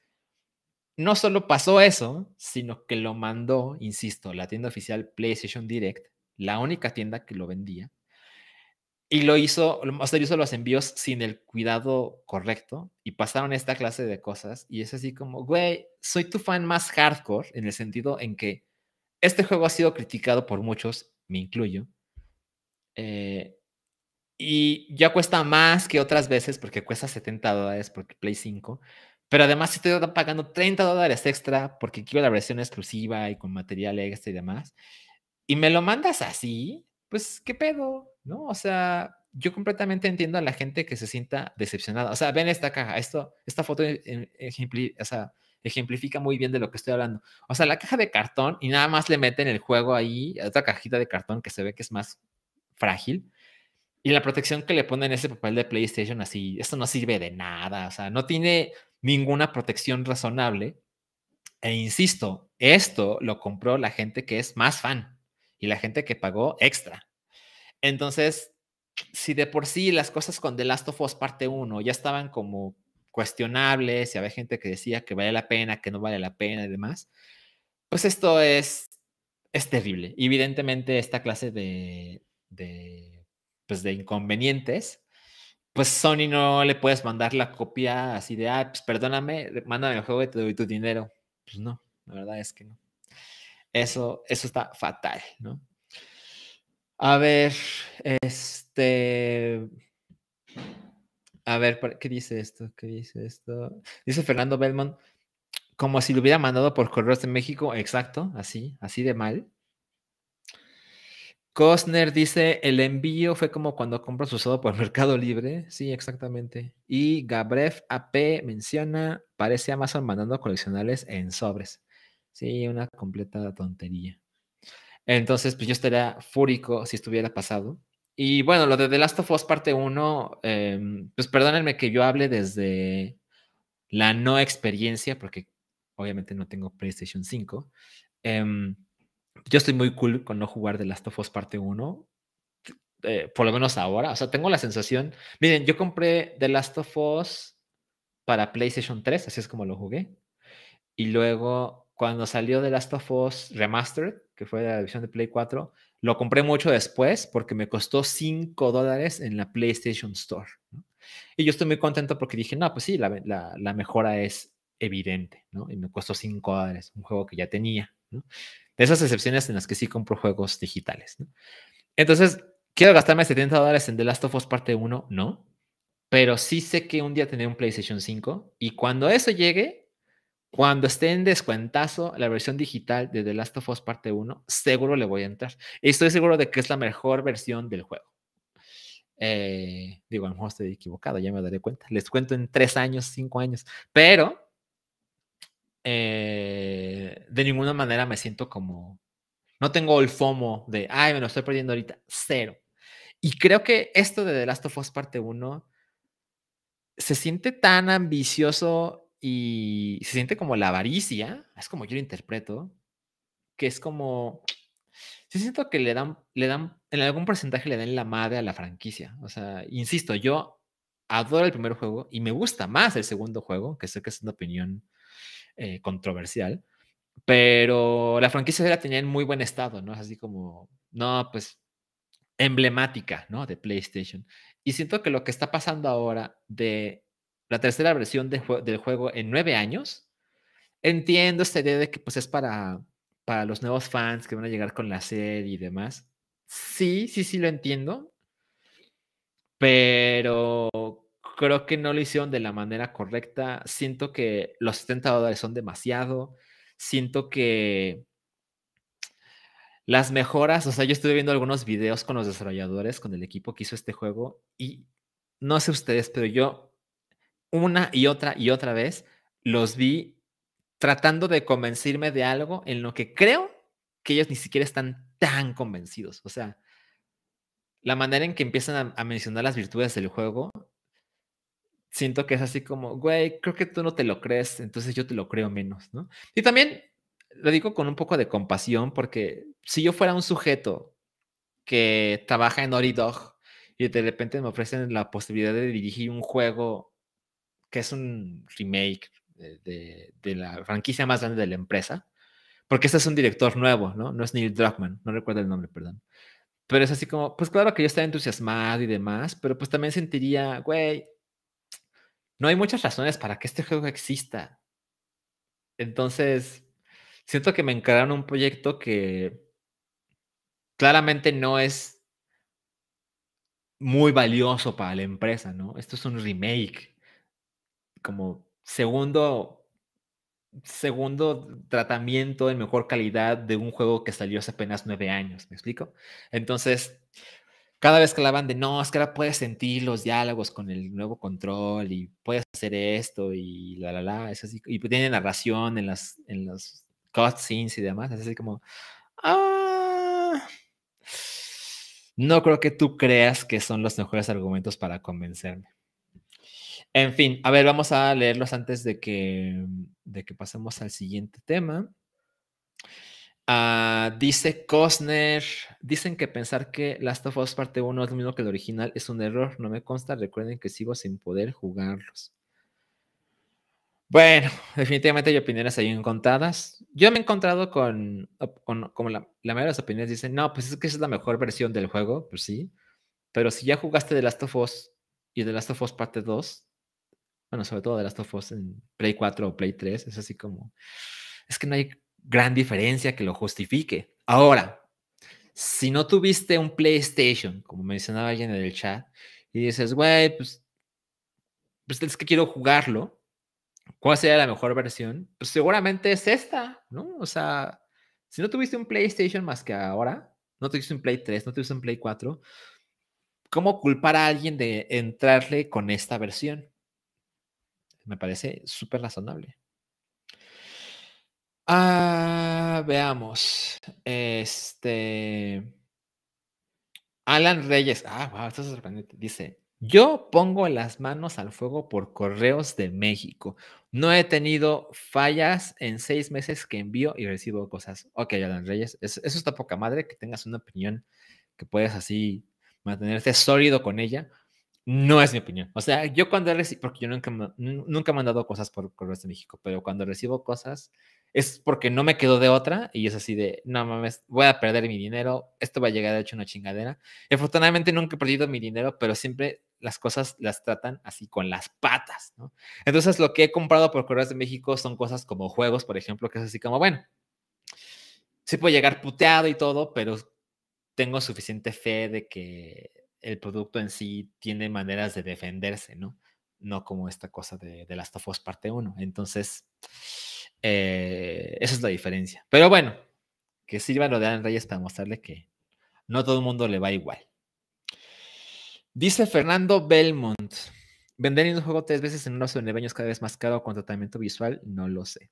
no solo pasó eso, sino que lo mandó, insisto, la tienda oficial PlayStation Direct, la única tienda que lo vendía, y lo hizo, sea, hizo los envíos sin el cuidado correcto y pasaron esta clase de cosas. Y es así como, güey, soy tu fan más hardcore en el sentido en que este juego ha sido criticado por muchos, me incluyo. Eh, y ya cuesta más que otras veces porque cuesta 70 dólares porque Play 5. Pero además estoy pagando 30 dólares extra porque quiero la versión exclusiva y con material extra y demás. Y me lo mandas así, pues qué pedo, ¿no? O sea, yo completamente entiendo a la gente que se sienta decepcionada. O sea, ven esta caja, esto, esta foto o sea, ejemplifica muy bien de lo que estoy hablando. O sea, la caja de cartón y nada más le meten el juego ahí, otra cajita de cartón que se ve que es más frágil. Y la protección que le ponen ese papel de PlayStation así, esto no sirve de nada, o sea, no tiene ninguna protección razonable. E insisto, esto lo compró la gente que es más fan y la gente que pagó extra. Entonces, si de por sí las cosas con The Last of Us parte 1 ya estaban como cuestionables y había gente que decía que vale la pena, que no vale la pena y demás, pues esto es, es terrible. Evidentemente, esta clase de, de, pues de inconvenientes, pues Sony no le puedes mandar la copia así de, ah, pues perdóname, mándame el juego y te doy tu dinero. Pues no, la verdad es que no. Eso, eso está fatal, ¿no? A ver, este. A ver, ¿qué dice esto? ¿Qué dice esto? Dice Fernando Belmont, como si lo hubiera mandado por correos de México, exacto, así, así de mal. Costner dice, el envío fue como cuando compras usado por Mercado Libre. Sí, exactamente. Y Gabref AP menciona, parece Amazon mandando coleccionables en sobres. Sí, una completa tontería. Entonces, pues yo estaría fúrico si estuviera pasado. Y bueno, lo de The Last of Us parte 1, em, pues perdónenme que yo hable desde la no experiencia, porque obviamente no tengo PlayStation 5. Em, yo estoy muy cool con no jugar The Last of Us parte 1, eh, por lo menos ahora. O sea, tengo la sensación, miren, yo compré The Last of Us para PlayStation 3, así es como lo jugué. Y luego, cuando salió The Last of Us Remastered, que fue la versión de Play 4, lo compré mucho después porque me costó 5 dólares en la PlayStation Store. Y yo estoy muy contento porque dije, no, pues sí, la, mejora es evidente, ¿no? Y me costó 5 dólares, un juego que ya tenía, ¿no? De esas excepciones en las que sí compro juegos digitales, ¿no? Entonces, ¿quiero gastarme 70 dólares en The Last of Us parte 1? No. Pero sí sé que un día tendré un PlayStation 5 y cuando eso llegue, cuando esté en descuentazo la versión digital de The Last of Us parte 1, seguro le voy a entrar. estoy seguro de que es la mejor versión del juego. Eh, digo, a lo mejor estoy equivocado, ya me daré cuenta. Les cuento en tres años, cinco años. Pero eh, de ninguna manera me siento como. No tengo el FOMO de, ay, me lo estoy perdiendo ahorita. Cero. Y creo que esto de The Last of Us parte 1 se siente tan ambicioso y se siente como la avaricia, es como yo lo interpreto, que es como, sí siento que le dan, le dan, en algún porcentaje le dan la madre a la franquicia. O sea, insisto, yo adoro el primer juego y me gusta más el segundo juego, que sé que es una opinión eh, controversial, pero la franquicia la tenía en muy buen estado, ¿no? Es así como, no, pues emblemática, ¿no? De PlayStation. Y siento que lo que está pasando ahora de la tercera versión del juego en nueve años. Entiendo esta idea de que pues es para, para los nuevos fans que van a llegar con la serie y demás. Sí, sí, sí lo entiendo. Pero creo que no lo hicieron de la manera correcta. Siento que los 70 dólares son demasiado. Siento que las mejoras, o sea, yo estuve viendo algunos videos con los desarrolladores, con el equipo que hizo este juego y no sé ustedes, pero yo una y otra y otra vez los vi tratando de convencerme de algo en lo que creo que ellos ni siquiera están tan convencidos. O sea, la manera en que empiezan a, mencionar las virtudes del juego, siento que es así como, güey, creo que tú no te lo crees, entonces yo te lo creo menos, ¿no? Y también lo digo con un poco de compasión, porque si yo fuera un sujeto que trabaja en Naughty Dog y de repente me ofrecen la posibilidad de dirigir un juego que es un remake de, la franquicia más grande de la empresa, porque este es un director nuevo, ¿no? No es Neil Druckmann, no recuerdo el nombre, perdón. Pero es así como, pues claro que yo estaba entusiasmado y demás, pero pues también sentiría, güey, no hay muchas razones para que este juego exista. Entonces, siento que me encargaron un proyecto que claramente no es muy valioso para la empresa, ¿no? Esto es un remake como segundo, segundo tratamiento en mejor calidad de un juego que salió hace apenas nueve años, ¿me explico? Entonces, cada vez que hablaban de, no, es que ahora puedes sentir los diálogos con el nuevo control y puedes hacer esto y la, la, la, es así, y tiene narración en las, en los cutscenes y demás, es así como, ah, no creo que tú creas que son los mejores argumentos para convencerme. En fin, a ver, vamos a leerlos antes de que, de que pasemos al siguiente tema. Ah, dice Cosner, dicen que pensar que Last of Us parte 1 es lo mismo que el original es un error, no me consta, recuerden que sigo sin poder jugarlos. Bueno, definitivamente hay opiniones ahí encontradas. Yo me he encontrado con, como la, la, mayoría de las opiniones dicen, no, pues es que esa es la mejor versión del juego, pues sí, pero si ya jugaste The Last of Us y The Last of Us parte 2, bueno, sobre todo The Last of Us en Play 4 o Play 3, es así como, es que no hay gran diferencia que lo justifique. Ahora, si no tuviste un PlayStation, como mencionaba alguien en el chat, y dices, güey, pues, pues es que quiero jugarlo, ¿cuál sería la mejor versión? Pues seguramente es esta, ¿no? O sea, si no tuviste un PlayStation más que ahora, no tuviste un Play 3, no tuviste un Play 4, ¿cómo culpar a alguien de entrarle con esta versión? Me parece súper razonable. Ah, veamos. Este. Alan Reyes. Ah, wow, esto es sorprendente. Dice: Yo pongo las manos al fuego por correos de México. No he tenido fallas en seis meses que envío y recibo cosas. Ok, Alan Reyes, eso, eso está poca madre que tengas una opinión que puedes así mantenerte sólido con ella. No es mi opinión. O sea, yo cuando recibo, porque yo nunca, nunca he mandado cosas por correos de México, pero cuando recibo cosas es porque no me quedo de otra y es así de, no mames, voy a perder mi dinero, esto va a llegar de hecho una chingadera. Afortunadamente nunca he perdido mi dinero, pero siempre las cosas las tratan así con las patas, ¿no? Entonces lo que he comprado por correos de México son cosas como juegos, por ejemplo, que es así como, bueno, sí puede llegar puteado y todo, pero tengo suficiente fe de que el producto en sí tiene maneras de defenderse, ¿no? No como esta cosa de, de Last of Us parte 1. Entonces, eh, esa es la diferencia. Pero bueno, que sirva lo de Alan Reyes para mostrarle que no todo el mundo le va igual. Dice Fernando Belmont. Vender un juego tres veces en unos baños cada vez más caro con tratamiento visual, no lo sé.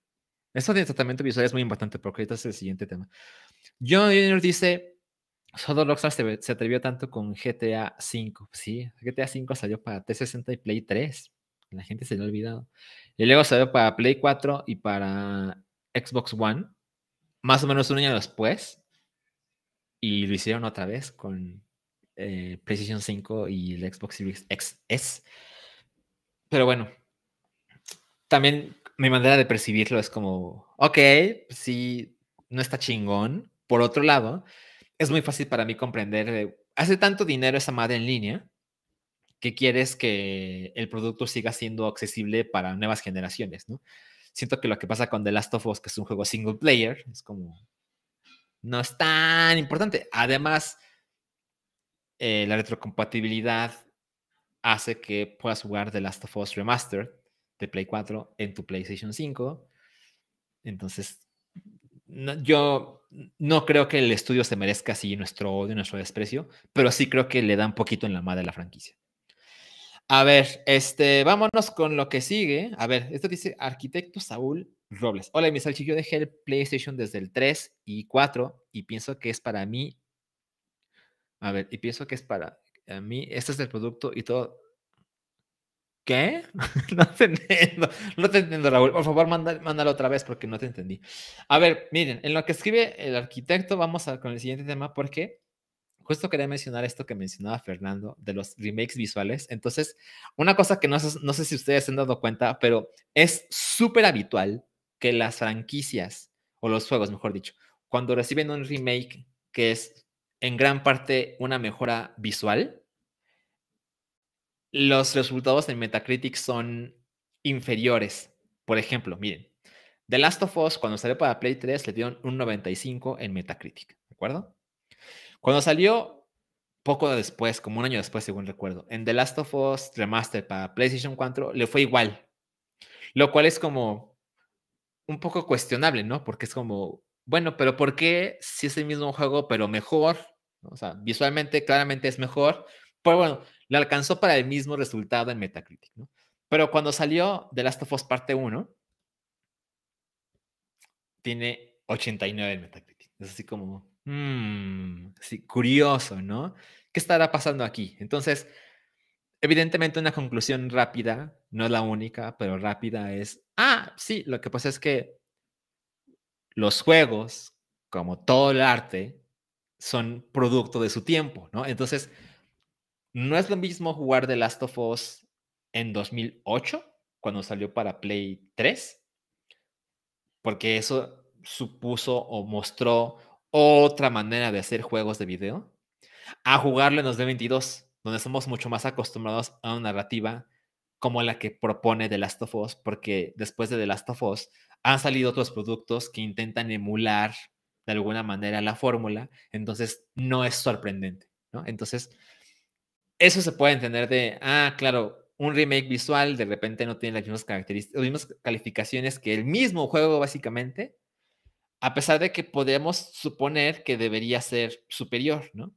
Esto de tratamiento visual es muy importante porque ahorita es el siguiente tema. John Junior dice, Solo Rockstar se, atrevió tanto con GTA V. Sí, GTA V salió para T60 y Play 3. La gente se le ha olvidado. Y luego salió para Play 4 y para Xbox One. Más o menos un año después. Y lo hicieron otra vez con eh, PlayStation 5 y el Xbox Series XS. Pero bueno, también mi manera de percibirlo es como, ok, sí, no está chingón. Por otro lado, es muy fácil para mí comprender, hace tanto dinero esa madre en línea que quieres que el producto siga siendo accesible para nuevas generaciones, ¿no? Siento que lo que pasa con The Last of Us, que es un juego single player, es como, no es tan importante. Además, eh, la retrocompatibilidad hace que puedas jugar The Last of Us Remastered de Play 4 en tu PlayStation 5. Entonces, yo no creo que el estudio se merezca así nuestro odio, nuestro desprecio, pero sí creo que le da un poquito en la madre a la franquicia. A ver, este, vámonos con lo que sigue. A ver, esto dice arquitecto Saúl Robles. Hola, mi salchicho, dejé el PlayStation desde el 3 y 4 y pienso que es para mí. A ver, y pienso que es para mí. Este es el producto y todo. ¿Qué? no te entiendo. No te entiendo, Raúl. Por favor, mándalo otra vez porque no te entendí. A ver, miren, en lo que escribe el arquitecto, vamos a, con el siguiente tema porque justo quería mencionar esto que mencionaba Fernando de los remakes visuales. Entonces, una cosa que no, no sé si ustedes se han dado cuenta, pero es súper habitual que las franquicias, o los juegos, mejor dicho, cuando reciben un remake que es en gran parte una mejora visual, los resultados en Metacritic son inferiores. Por ejemplo, miren, The Last of Us cuando salió para Play 3 le dieron un 95 en Metacritic, ¿de acuerdo? Cuando salió poco después, como un año después, según recuerdo, en The Last of Us Remastered para PlayStation 4 le fue igual, lo cual es como un poco cuestionable, ¿no? Porque es como, bueno, pero ¿por qué si es el mismo juego, pero mejor, O sea, visualmente claramente es mejor, pero bueno, le alcanzó para el mismo resultado en Metacritic, ¿no? Pero cuando salió The Last of Us parte 1, tiene 89 en Metacritic. Es así como, mmm, curioso, ¿no? ¿Qué estará pasando aquí? Entonces, evidentemente una conclusión rápida, no es la única, pero rápida es, ah, sí, lo que pasa es que los juegos, como todo el arte, son producto de su tiempo, ¿no? Entonces, no es lo mismo jugar The Last of Us en 2008, cuando salió para Play 3, porque eso supuso o mostró otra manera de hacer juegos de video, a jugarlo en 2022, donde somos mucho más acostumbrados a una narrativa como la que propone The Last of Us, porque después de The Last of Us han salido otros productos que intentan emular de alguna manera la fórmula, entonces no es sorprendente, ¿no? Entonces, eso se puede entender de, ah, claro, un remake visual de repente no tiene las mismas características, las mismas calificaciones que el mismo juego, básicamente, a pesar de que podemos suponer que debería ser superior, ¿no?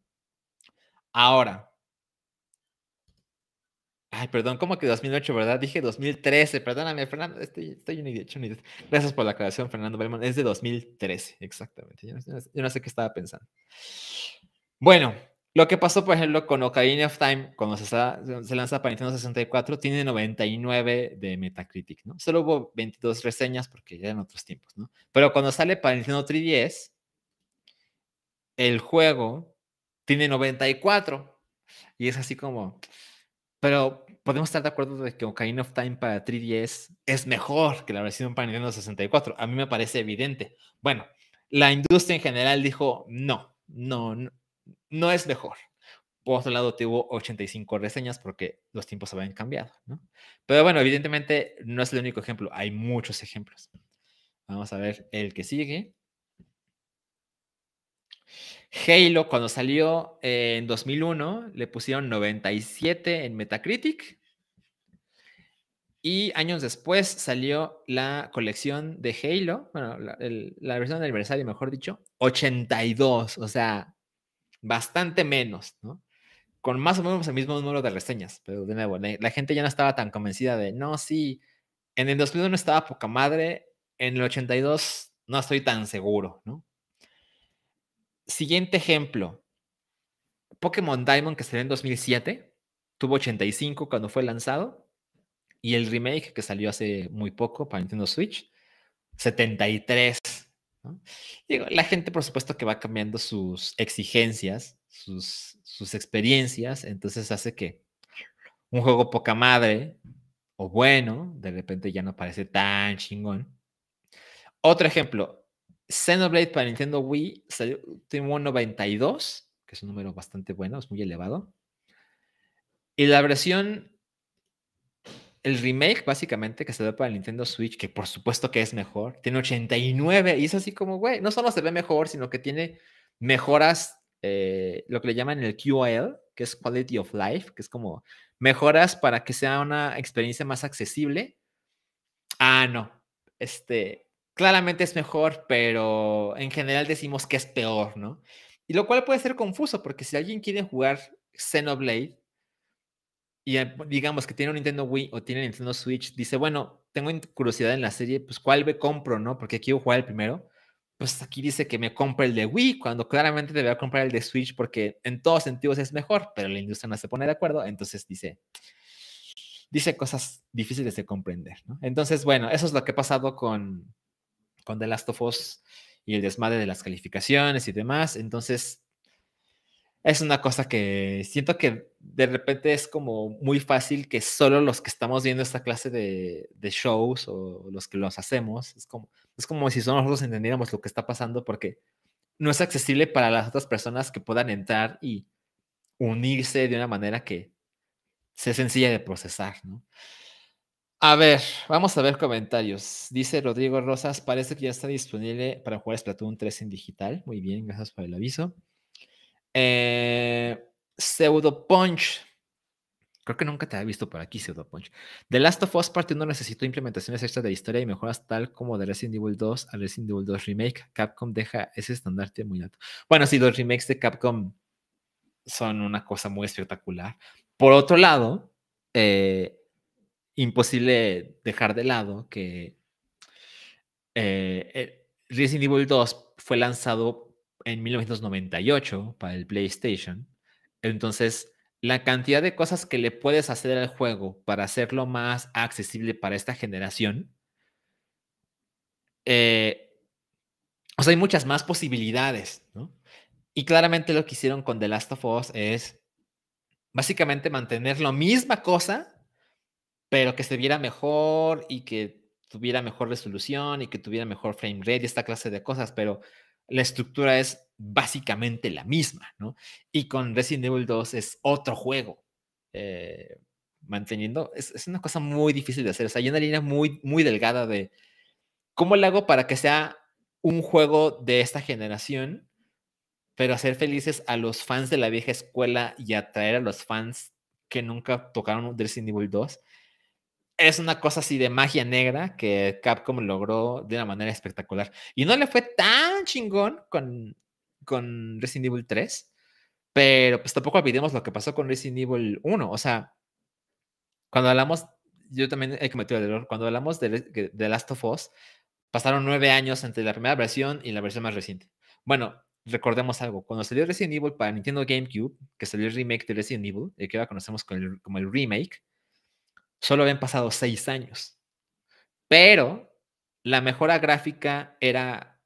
Ahora, Ay, perdón, ¿cómo que 2008, verdad? Dije 2013, perdóname, Fernando, estoy, estoy un idiota, Gracias por la aclaración, Fernando Belmont. Es de 2013, exactamente. Yo no, sé qué estaba pensando. Bueno, lo que pasó, por ejemplo, con Ocarina of Time, cuando se, se lanza para Nintendo 64, tiene 99 de Metacritic, ¿no? Solo hubo 22 reseñas porque ya eran otros tiempos, ¿no? Pero cuando sale para Nintendo 3DS, el juego tiene 94. Y es así como, pero podemos estar de acuerdo de que Ocarina of Time para 3DS es mejor que la versión para Nintendo 64. A mí me parece evidente. Bueno, la industria en general dijo, no, no, no, es mejor. Por otro lado, tuvo 85 reseñas porque los tiempos habían cambiado, ¿no? Pero bueno, evidentemente no es el único ejemplo, hay muchos ejemplos. Vamos a ver el que sigue. Halo, cuando salió en 2001, le pusieron 97 en Metacritic. Y años después salió la colección de Halo, bueno, la, versión de aniversario, mejor dicho, 82, o sea, bastante menos, ¿no? Con más o menos el mismo número de reseñas, pero de nuevo, la gente ya no estaba tan convencida de, no, sí, en el 2001 estaba poca madre, en el 82 no estoy tan seguro, ¿no? Siguiente ejemplo. Pokémon Diamond que salió en 2007, tuvo 85 cuando fue lanzado, y el remake que salió hace muy poco para Nintendo Switch, 73. La gente, por supuesto, que va cambiando sus exigencias, sus, sus experiencias, entonces hace que un juego poca madre o bueno, de repente ya no parece tan chingón. Otro ejemplo, Xenoblade para Nintendo Wii salió, tuvo 92, que es un número bastante bueno, es muy elevado. Y la versión, el remake básicamente que se ve para el Nintendo Switch, que por supuesto que es mejor, tiene 89 y es así como, güey, no solo se ve mejor, sino que tiene mejoras, eh, lo que le llaman el QOL, que es Quality of Life, que es como mejoras para que sea una experiencia más accesible. Ah, no, este, claramente es mejor, pero en general decimos que es peor, ¿no? Y lo cual puede ser confuso, porque si alguien quiere jugar Xenoblade y eh, digamos que tiene un Nintendo Wii o tiene Nintendo Switch, dice, bueno, tengo curiosidad en la serie, pues ¿cuál me compro, no? Porque quiero jugar el primero. Pues aquí dice que me compre el de Wii, cuando claramente debería comprar el de Switch porque en todos sentidos es mejor, pero la industria no se pone de acuerdo, entonces dice, dice cosas difíciles de comprender, ¿no? Entonces, bueno, eso es lo que ha pasado con, con The Last of Us y el desmadre de las calificaciones y demás. Entonces, es una cosa que siento que de repente es como muy fácil que solo los que estamos viendo esta clase de, shows o los que los hacemos, es como, es como si solo nosotros entendiéramos lo que está pasando porque no es accesible para las otras personas que puedan entrar y unirse de una manera que sea sencilla de procesar. A ver, vamos a ver comentarios. Dice Rodrigo Rosas, parece que ya está disponible para jugar Splatoon 3 en digital. Muy bien, gracias por el aviso. Eh, Pseudo Punch. Creo que nunca te había visto por aquí, Pseudo Punch. The Last of Us Part 1 necesitó implementaciones extras de historia y mejoras tal como de Resident Evil 2 a Resident Evil 2 Remake. Capcom deja ese estandarte muy alto. Bueno, sí, los remakes de Capcom son una cosa muy espectacular. Por otro lado, eh, imposible dejar de lado que eh, Resident Evil 2 fue lanzado en 1998 para el PlayStation. Entonces, la cantidad de cosas que le puedes hacer al juego para hacerlo más accesible para esta generación, o sea, hay muchas más posibilidades, ¿no? Y claramente lo que hicieron con The Last of Us es básicamente mantener la misma cosa, pero que se viera mejor y que tuviera mejor resolución y que tuviera mejor frame rate y esta clase de cosas, pero la estructura es básicamente la misma, ¿no? Y con Resident Evil 2 es otro juego. Eh, manteniendo, es, es, una cosa muy difícil de hacer. O sea, hay una línea muy, muy delgada de cómo le hago para que sea un juego de esta generación, pero hacer felices a los fans de la vieja escuela y atraer a los fans que nunca tocaron Resident Evil 2. Es una cosa así de magia negra que Capcom logró de una manera espectacular. Y no le fue tan chingón con, con Resident Evil 3, pero pues tampoco olvidemos lo que pasó con Resident Evil 1. O sea, cuando hablamos, yo también he cometido el error, cuando hablamos de, de Last of Us, pasaron nueve años entre la primera versión y la versión más reciente. Bueno, recordemos algo, cuando salió Resident Evil para Nintendo GameCube, que salió el remake de Resident Evil, el que ahora conocemos como el, como el remake, solo habían pasado seis años. Pero la mejora gráfica era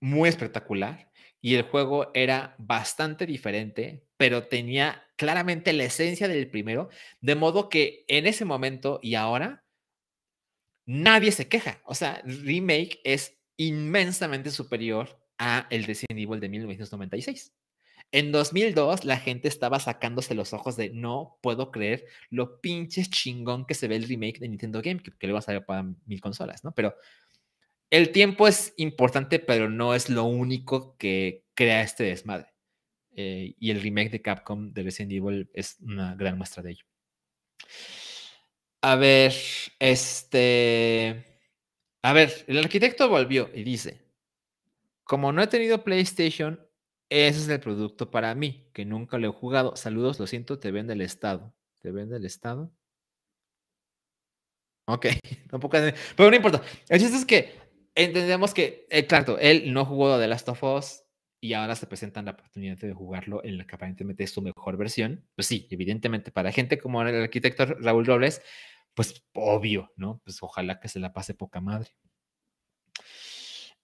muy espectacular y el juego era bastante diferente, pero tenía claramente la esencia del primero, de modo que en ese momento y ahora nadie se queja. O sea, remake es inmensamente superior a el Resident Evil de 1996. En 2002 la gente estaba sacándose los ojos de no puedo creer lo pinches chingón que se ve el remake de Nintendo GameCube, que luego salir para mil consolas, ¿no? Pero el tiempo es importante, pero no es lo único que crea este desmadre. Eh, y el remake de Capcom de Resident Evil es una gran muestra de ello. A ver, este... A ver, el arquitecto volvió y dice, como no he tenido PlayStation, ese es el producto para mí, que nunca lo he jugado. Saludos, lo siento, te vende el Estado. ¿Te vende el Estado? Ok, tampoco. Pero no importa. El chiste es que entendemos que, eh, claro, él no jugó The Last of Us y ahora se presenta la oportunidad de jugarlo en la que aparentemente es su mejor versión. Pues sí, evidentemente, para gente como el arquitecto Raúl Robles, pues obvio, ¿no? Pues ojalá que se la pase poca madre.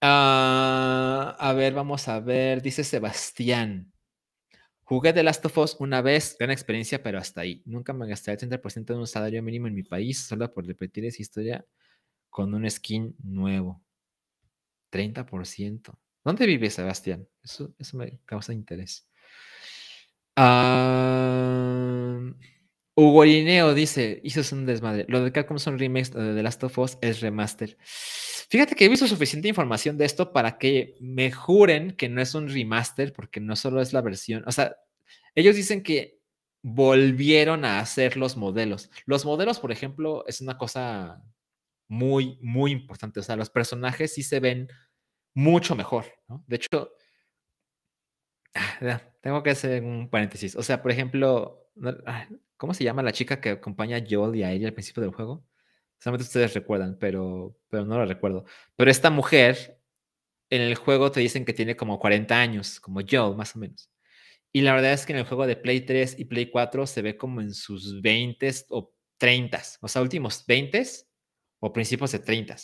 Ah, a ver, vamos a ver, dice Sebastián. Jugué The Last of Us una vez, gran experiencia, pero hasta ahí. Nunca me gasté el 30% de un salario mínimo en mi país solo por repetir esa historia con un skin nuevo. 30%. ¿Dónde vive Sebastián? Eso, eso me causa interés. Ah, Hugo Lineo dice, hizo un desmadre. Lo de Capcom son remakes, lo de The Last of Us es remaster. Fíjate que he visto suficiente información de esto para que me juren que no es un remaster, porque no solo es la versión. O sea, ellos dicen que volvieron a hacer los modelos. Los modelos, por ejemplo, es una cosa muy, muy importante. O sea, los personajes sí se ven mucho mejor. De hecho, ah, tengo que hacer un paréntesis. O sea, por ejemplo, ¿cómo se llama la chica que acompaña a Joel y a ella al principio del juego? Solamente ustedes recuerdan, pero, pero no lo recuerdo. Pero esta mujer, en el juego te dicen que tiene como 40 años, como yo, más o menos. Y la verdad es que en el juego de Play 3 y Play 4 se ve como en sus 20 o 30, o sea, últimos 20 o principios de 30.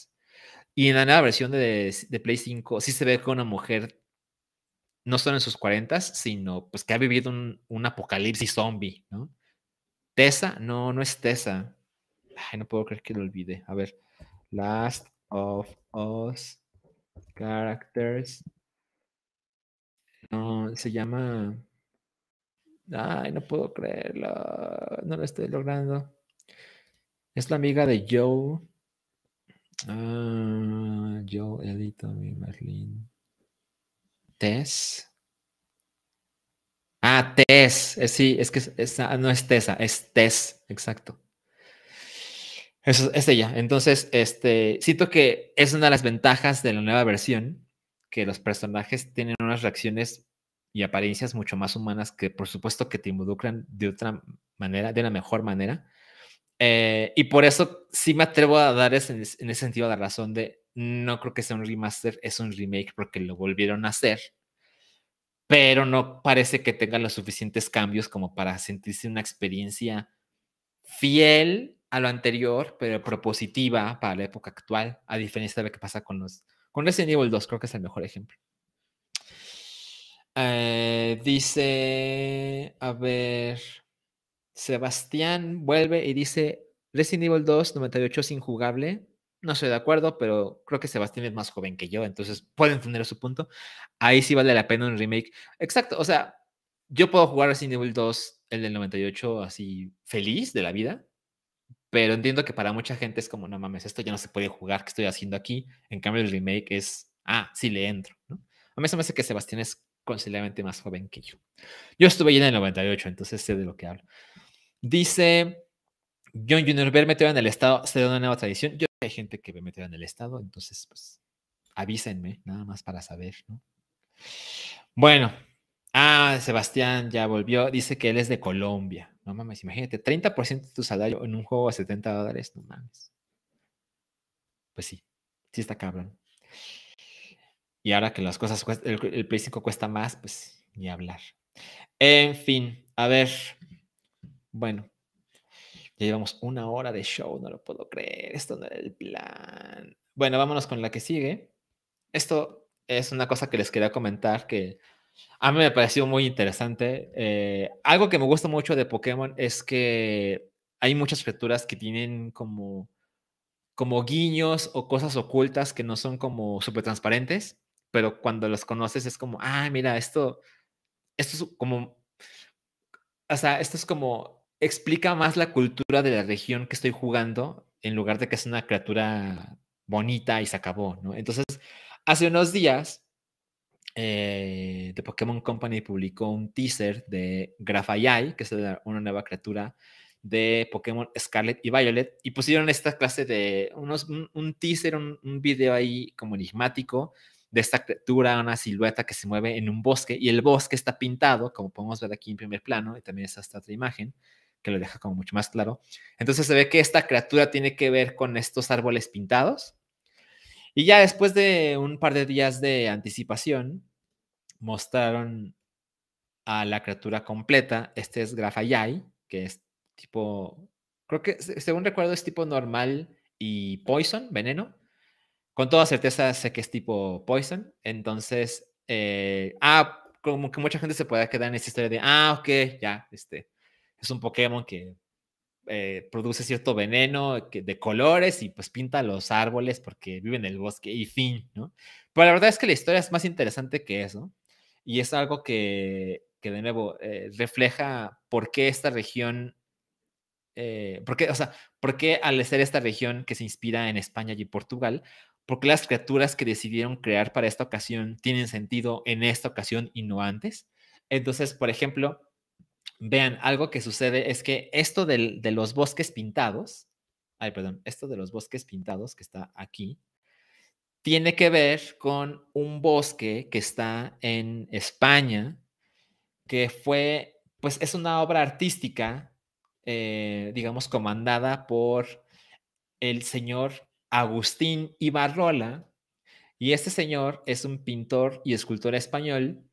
Y en la nueva versión de, de, Play 5 sí se ve como una mujer no solo en sus 40, sino pues que ha vivido un, un apocalipsis zombie. Tessa, no, no es Tessa. Ay, no puedo creer que lo olvide. A ver. Last of Us Characters. No, se llama. Ay, no puedo creerlo. No lo estoy logrando. Es la amiga de Joe. Ah, Joe, Edito, mi Merlin. Tess. Ah, Tess. Eh, sí, es que no es Tessa, es Tess, exacto. Eso es ella. Entonces, este, siento que es una de las ventajas de la nueva versión, que los personajes tienen unas reacciones y apariencias mucho más humanas que por supuesto que te involucran de otra manera, de una mejor manera. Eh, y por eso sí me atrevo a dar ese, en ese sentido la razón de no creo que sea un remaster, es un remake porque lo volvieron a hacer, pero no parece que tenga los suficientes cambios como para sentirse una experiencia fiel a lo anterior, pero propositiva para la época actual, a diferencia de lo que pasa con los con Resident Evil 2, creo que es el mejor ejemplo. Eh, dice, a ver, Sebastián vuelve y dice, Resident Evil 2, 98 es injugable. No estoy de acuerdo, pero creo que Sebastián es más joven que yo, entonces pueden tener su punto. Ahí sí vale la pena un remake. Exacto, o sea, yo puedo jugar Resident Evil 2, el del 98, así feliz de la vida, pero entiendo que para mucha gente es como, no mames, esto ya no se puede jugar, ¿qué estoy haciendo aquí? En cambio, el remake es, ah, sí le entro, ¿no? A mí se me hace que Sebastián es considerablemente más joven que yo. Yo estuve ya en el 98, entonces sé de lo que hablo. Dice John Junior, ver metido en el estado se da una nueva tradición. Yo hay gente que ve metido en el estado, entonces pues avísenme, nada más para saber, ¿no? Bueno, ah, Sebastián ya volvió, dice que él es de Colombia. No mames, imagínate, 30% de tu salario en un juego a 70 dólares, no mames. Pues sí, sí está cabrón. Y ahora que las cosas, el, el Play 5 cuesta más, pues ni hablar. En fin, a ver. Bueno, ya llevamos una hora de show, no lo puedo creer. Esto no era el plan. Bueno, vámonos con la que sigue. Esto es una cosa que les quería comentar que a mí me pareció muy interesante. Eh, algo que me gusta mucho de Pokémon es que hay muchas criaturas que tienen como, como guiños o cosas ocultas que no son como súper transparentes pero cuando los conoces es como, ah, mira, esto, esto es como, o sea, esto es como, explica más la cultura de la región que estoy jugando en lugar de que es una criatura bonita y se acabó, ¿no? Entonces, hace unos días, eh, The Pokémon Company publicó un teaser de Grafayai, que es una nueva criatura de Pokémon Scarlet y Violet, y pusieron esta clase de unos, un, teaser, un, video ahí como enigmático de esta criatura, una silueta que se mueve en un bosque y el bosque está pintado, como podemos ver aquí en primer plano, y también está esta otra imagen que lo deja como mucho más claro. Entonces se ve que esta criatura tiene que ver con estos árboles pintados. Y ya después de un par de días de anticipación, mostraron a la criatura completa. Este es Grafayai, que es tipo, creo que según recuerdo es tipo normal y poison, veneno. Con toda certeza sé que es tipo Poison. Entonces, eh, ah, como que mucha gente se puede quedar en esta historia de, ah, ok, ya, este, es un Pokémon que eh, produce cierto veneno de colores y pues pinta los árboles porque vive en el bosque y fin, ¿no? Pero la verdad es que la historia es más interesante que eso y es algo que, que de nuevo eh, refleja por qué esta región eh, ¿por qué, o sea, por qué al ser esta región que se inspira en España y Portugal, porque las criaturas que decidieron crear para esta ocasión tienen sentido en esta ocasión y no antes. Entonces, por ejemplo, vean, algo que sucede es que esto de los bosques pintados, ay, perdón, esto de los bosques pintados que está aquí, tiene que ver con un bosque que está en España, que fue, pues es una obra artística, eh, digamos, comandada por el señor Agustín Ibarrola, y este señor es un pintor y escultor español,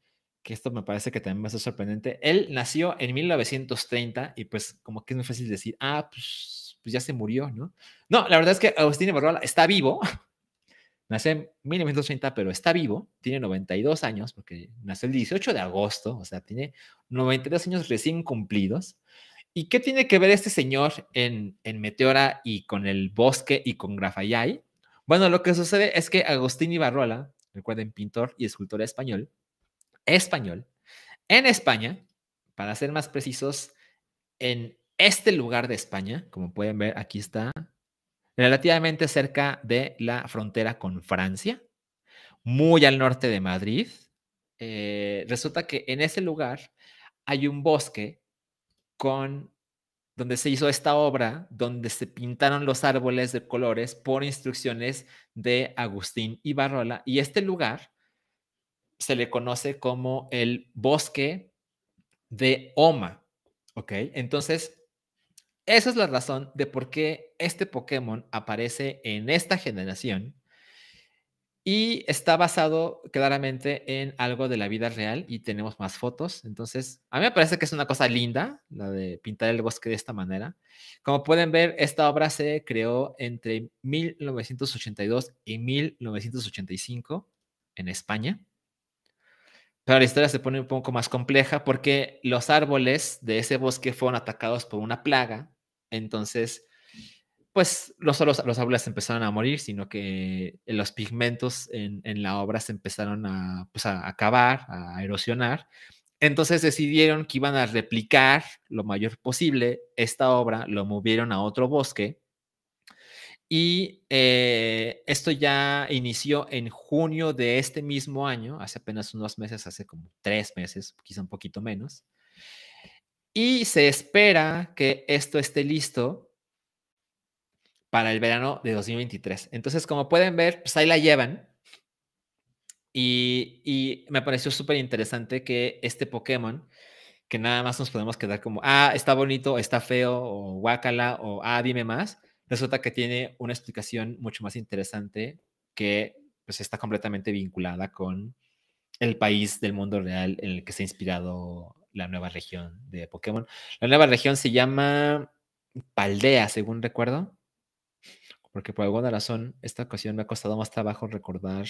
esto me parece que también va a ser sorprendente. Él nació en 1930 y pues como que es muy fácil decir, ah, pues, pues ya se murió, ¿no? No, la verdad es que Agustín Ibarrola está vivo, nació en 1930, pero está vivo, tiene 92 años, porque nació el 18 de agosto, o sea, tiene 92 años recién cumplidos. ¿Y qué tiene que ver este señor en, Meteora y con el bosque y con Grafayay? Bueno, lo que sucede es que Agustín Ibarrola, recuerden, pintor y escultor español, español, en España, para ser más precisos, en este lugar de España, como pueden ver, aquí está, relativamente cerca de la frontera con Francia, muy al norte de Madrid. Eh, resulta que en ese lugar hay un bosque con donde se hizo esta obra, donde se pintaron los árboles de colores por instrucciones de Agustín Ibarrola. Y este lugar se le conoce como el bosque de Oma. ¿Ok? Entonces, esa es la razón de por qué este Pokémon aparece en esta generación y está basado claramente en algo de la vida real y tenemos más fotos. Entonces, a mí me parece que es una cosa linda la de pintar el bosque de esta manera. Como pueden ver, esta obra se creó entre 1982 y 1985 en España. Pero la historia se pone un poco más compleja porque los árboles de ese bosque fueron atacados por una plaga. Entonces, pues no solo los árboles empezaron a morir, sino que los pigmentos en, la obra se empezaron pues, a, acabar, a erosionar. Entonces decidieron que iban a replicar lo mayor posible esta obra, lo movieron a otro bosque. Y eh, esto ya inició en junio de este mismo año, hace apenas unos meses, hace como tres meses, quizá un poquito menos. Y se espera que esto esté listo para el verano de 2023. Entonces, como pueden ver, pues ahí la llevan. Y, me pareció súper interesante que este Pokémon, que nada más nos podemos quedar como, ah, está bonito, está feo, o guácala, o ah, dime más, resulta que tiene una explicación mucho más interesante que pues está completamente vinculada con el país del mundo real en el que se ha inspirado la nueva región de Pokémon. La nueva región se llama Paldea, según recuerdo porque por alguna razón esta ocasión me ha costado más trabajo recordar.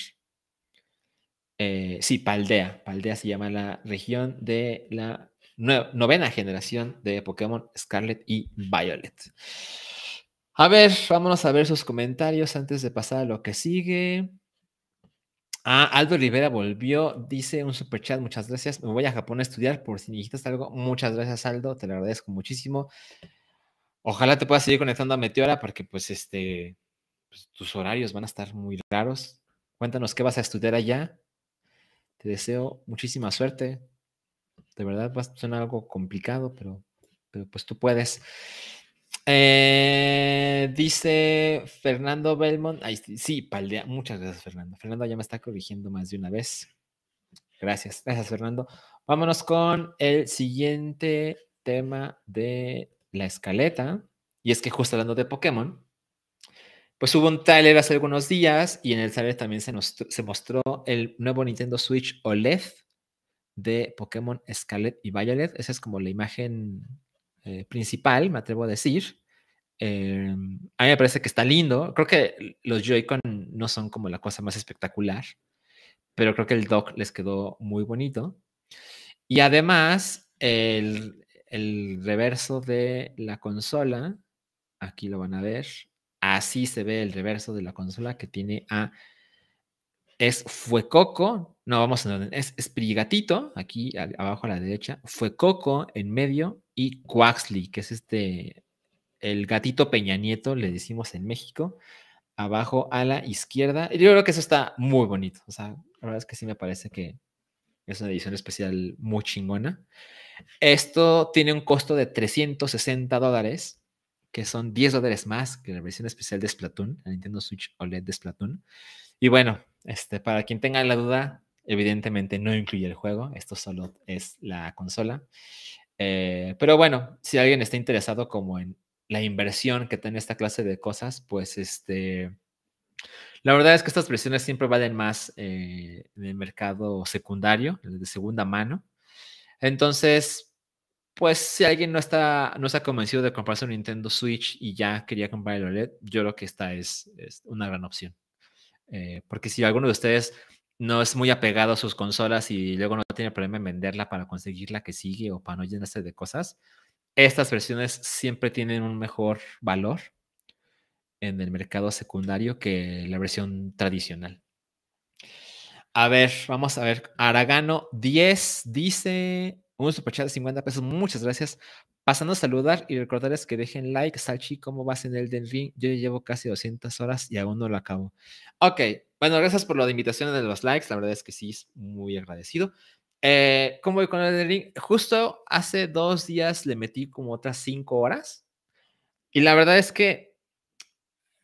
Eh, sí, Paldea. Paldea se llama la región de la novena generación de Pokémon Scarlet y Violet. A ver, vámonos a ver sus comentarios antes de pasar a lo que sigue. Ah, Aldo Rivera volvió, dice un super chat, muchas gracias. Me voy a Japón a estudiar por si necesitas algo. Muchas gracias, Aldo, te lo agradezco muchísimo. Ojalá te puedas seguir conectando a Meteora porque pues este, pues, tus horarios van a estar muy raros. Cuéntanos qué vas a estudiar allá. Te deseo muchísima suerte. De verdad va a ser algo complicado, pero, pero pues tú puedes. Eh, dice Fernando Belmont. sí, Paldea. Muchas gracias, Fernando. Fernando ya me está corrigiendo más de una vez. Gracias, gracias, Fernando. Vámonos con el siguiente tema de la escaleta, y es que justo hablando de Pokémon, pues hubo un trailer hace algunos días y en el trailer también se, nos, mostró el nuevo Nintendo Switch OLED de Pokémon Scarlet y Violet. Esa es como la imagen eh, principal, me atrevo a decir. Eh, a mí me parece que está lindo. Creo que los Joy-Con no son como la cosa más espectacular, pero creo que el dock les quedó muy bonito. Y además, el, el reverso de la consola. Aquí lo van a ver. Así se ve el reverso de la consola que tiene a. Es Fuecoco. No, vamos a. Es, es Prigatito, aquí abajo a la derecha. Fuecoco en medio. Y Quaxley, que es este. El gatito Peña Nieto, le decimos en México. Abajo a la izquierda. Yo creo que eso está muy bonito. O sea, la verdad es que sí me parece que es una edición especial muy chingona. Esto tiene un costo de 360 dólares, que son 10 dólares más que la versión especial de Splatoon, la Nintendo Switch OLED de Splatoon. Y bueno, este, para quien tenga la duda, evidentemente no incluye el juego, esto solo es la consola. Eh, pero bueno, si alguien está interesado como en la inversión que tiene esta clase de cosas, pues este, la verdad es que estas versiones siempre valen más eh, en el mercado secundario, de segunda mano. Entonces, pues si alguien no está, no está convencido de comprarse un Nintendo Switch y ya quería comprar el OLED, yo creo que esta es, una gran opción. Eh, porque si alguno de ustedes no es muy apegado a sus consolas y luego no tiene problema en venderla para conseguir la que sigue o para no llenarse de cosas, estas versiones siempre tienen un mejor valor en el mercado secundario que la versión tradicional. A ver, vamos a ver. Aragano 10 dice un superchat de 50 pesos. Muchas gracias. Pasando a saludar y recordarles que dejen like. Salchi, ¿cómo vas en el Den Ring? Yo llevo casi 200 horas y aún no lo acabo. Ok, bueno, gracias por la invitación de los likes. La verdad es que sí, es muy agradecido. Eh, ¿Cómo voy con el Ring? Justo hace dos días le metí como otras 5 horas. Y la verdad es que.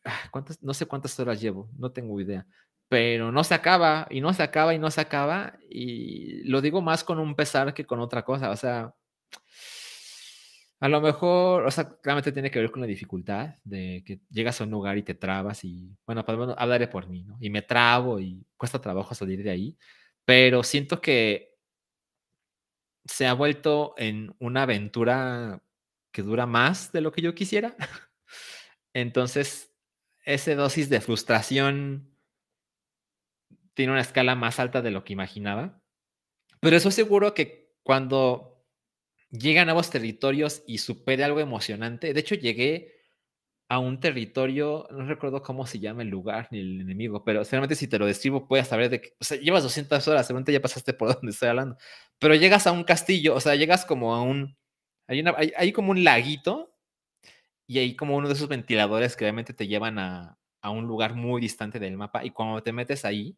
Ah, ¿cuántas? No sé cuántas horas llevo, no tengo idea pero no se acaba y no se acaba y no se acaba. Y lo digo más con un pesar que con otra cosa. O sea, a lo mejor, o sea, claramente tiene que ver con la dificultad de que llegas a un lugar y te trabas y, bueno, pues bueno, hablaré por mí, ¿no? Y me trabo y cuesta trabajo salir de ahí, pero siento que se ha vuelto en una aventura que dura más de lo que yo quisiera. Entonces, ese dosis de frustración tiene una escala más alta de lo que imaginaba. Pero eso seguro que cuando llega a nuevos territorios y supere algo emocionante, de hecho llegué a un territorio, no recuerdo cómo se llama el lugar ni el enemigo, pero seguramente si te lo describo puedes saber de que, o sea, llevas 200 horas, seguramente ya pasaste por donde estoy hablando, pero llegas a un castillo, o sea, llegas como a un, hay, una, hay, como un laguito y hay como uno de esos ventiladores que obviamente te llevan a, a un lugar muy distante del mapa y cuando te metes ahí,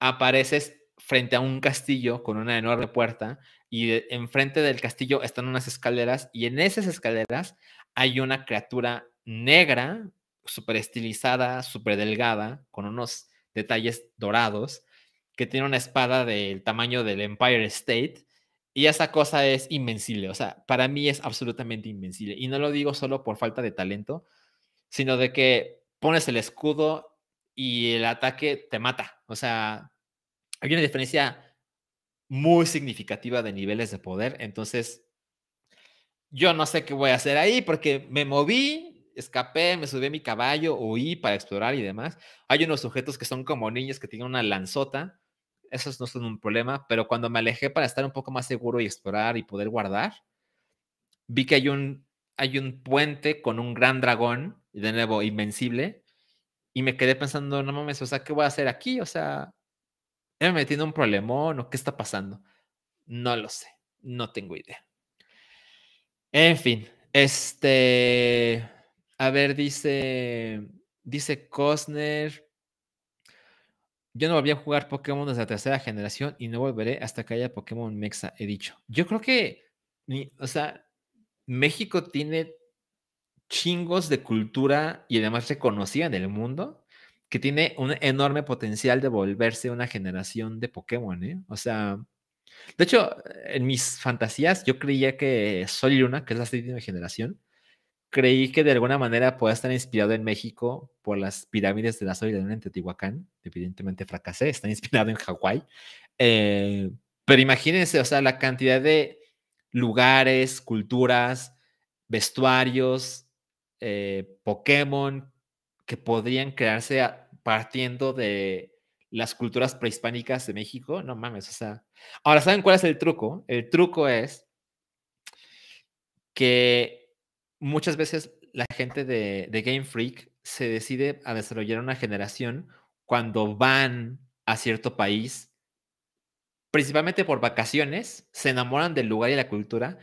apareces frente a un castillo con una enorme puerta y enfrente del castillo están unas escaleras y en esas escaleras hay una criatura negra, súper estilizada, súper delgada, con unos detalles dorados, que tiene una espada del tamaño del Empire State y esa cosa es invencible, o sea, para mí es absolutamente invencible y no lo digo solo por falta de talento, sino de que pones el escudo y el ataque te mata, o sea, hay una diferencia muy significativa de niveles de poder. Entonces, yo no sé qué voy a hacer ahí porque me moví, escapé, me subí a mi caballo, huí para explorar y demás. Hay unos sujetos que son como niños que tienen una lanzota. Esos no son un problema, pero cuando me alejé para estar un poco más seguro y explorar y poder guardar, vi que hay un, hay un puente con un gran dragón, de nuevo, invencible, y me quedé pensando, no mames, o sea, ¿qué voy a hacer aquí? O sea, ¿Me metí en un problemón o qué está pasando? No lo sé, no tengo idea. En fin, este, a ver, dice, dice Cosner, yo no volví a jugar Pokémon desde la tercera generación y no volveré hasta que haya Pokémon Mexa, he dicho. Yo creo que, o sea, México tiene chingos de cultura y además reconocida en el mundo que tiene un enorme potencial de volverse una generación de Pokémon, ¿eh? O sea, de hecho, en mis fantasías yo creía que Sol y Luna, que es la séptima generación, creí que de alguna manera pueda estar inspirado en México por las pirámides de la Sol y Luna en Teotihuacán. Evidentemente fracasé, está inspirado en Hawái. Eh, pero imagínense, o sea, la cantidad de lugares, culturas, vestuarios, eh, Pokémon que podrían crearse partiendo de las culturas prehispánicas de México, no mames, o sea. Ahora, ¿saben cuál es el truco? El truco es que muchas veces la gente de, de Game Freak se decide a desarrollar una generación cuando van a cierto país, principalmente por vacaciones, se enamoran del lugar y la cultura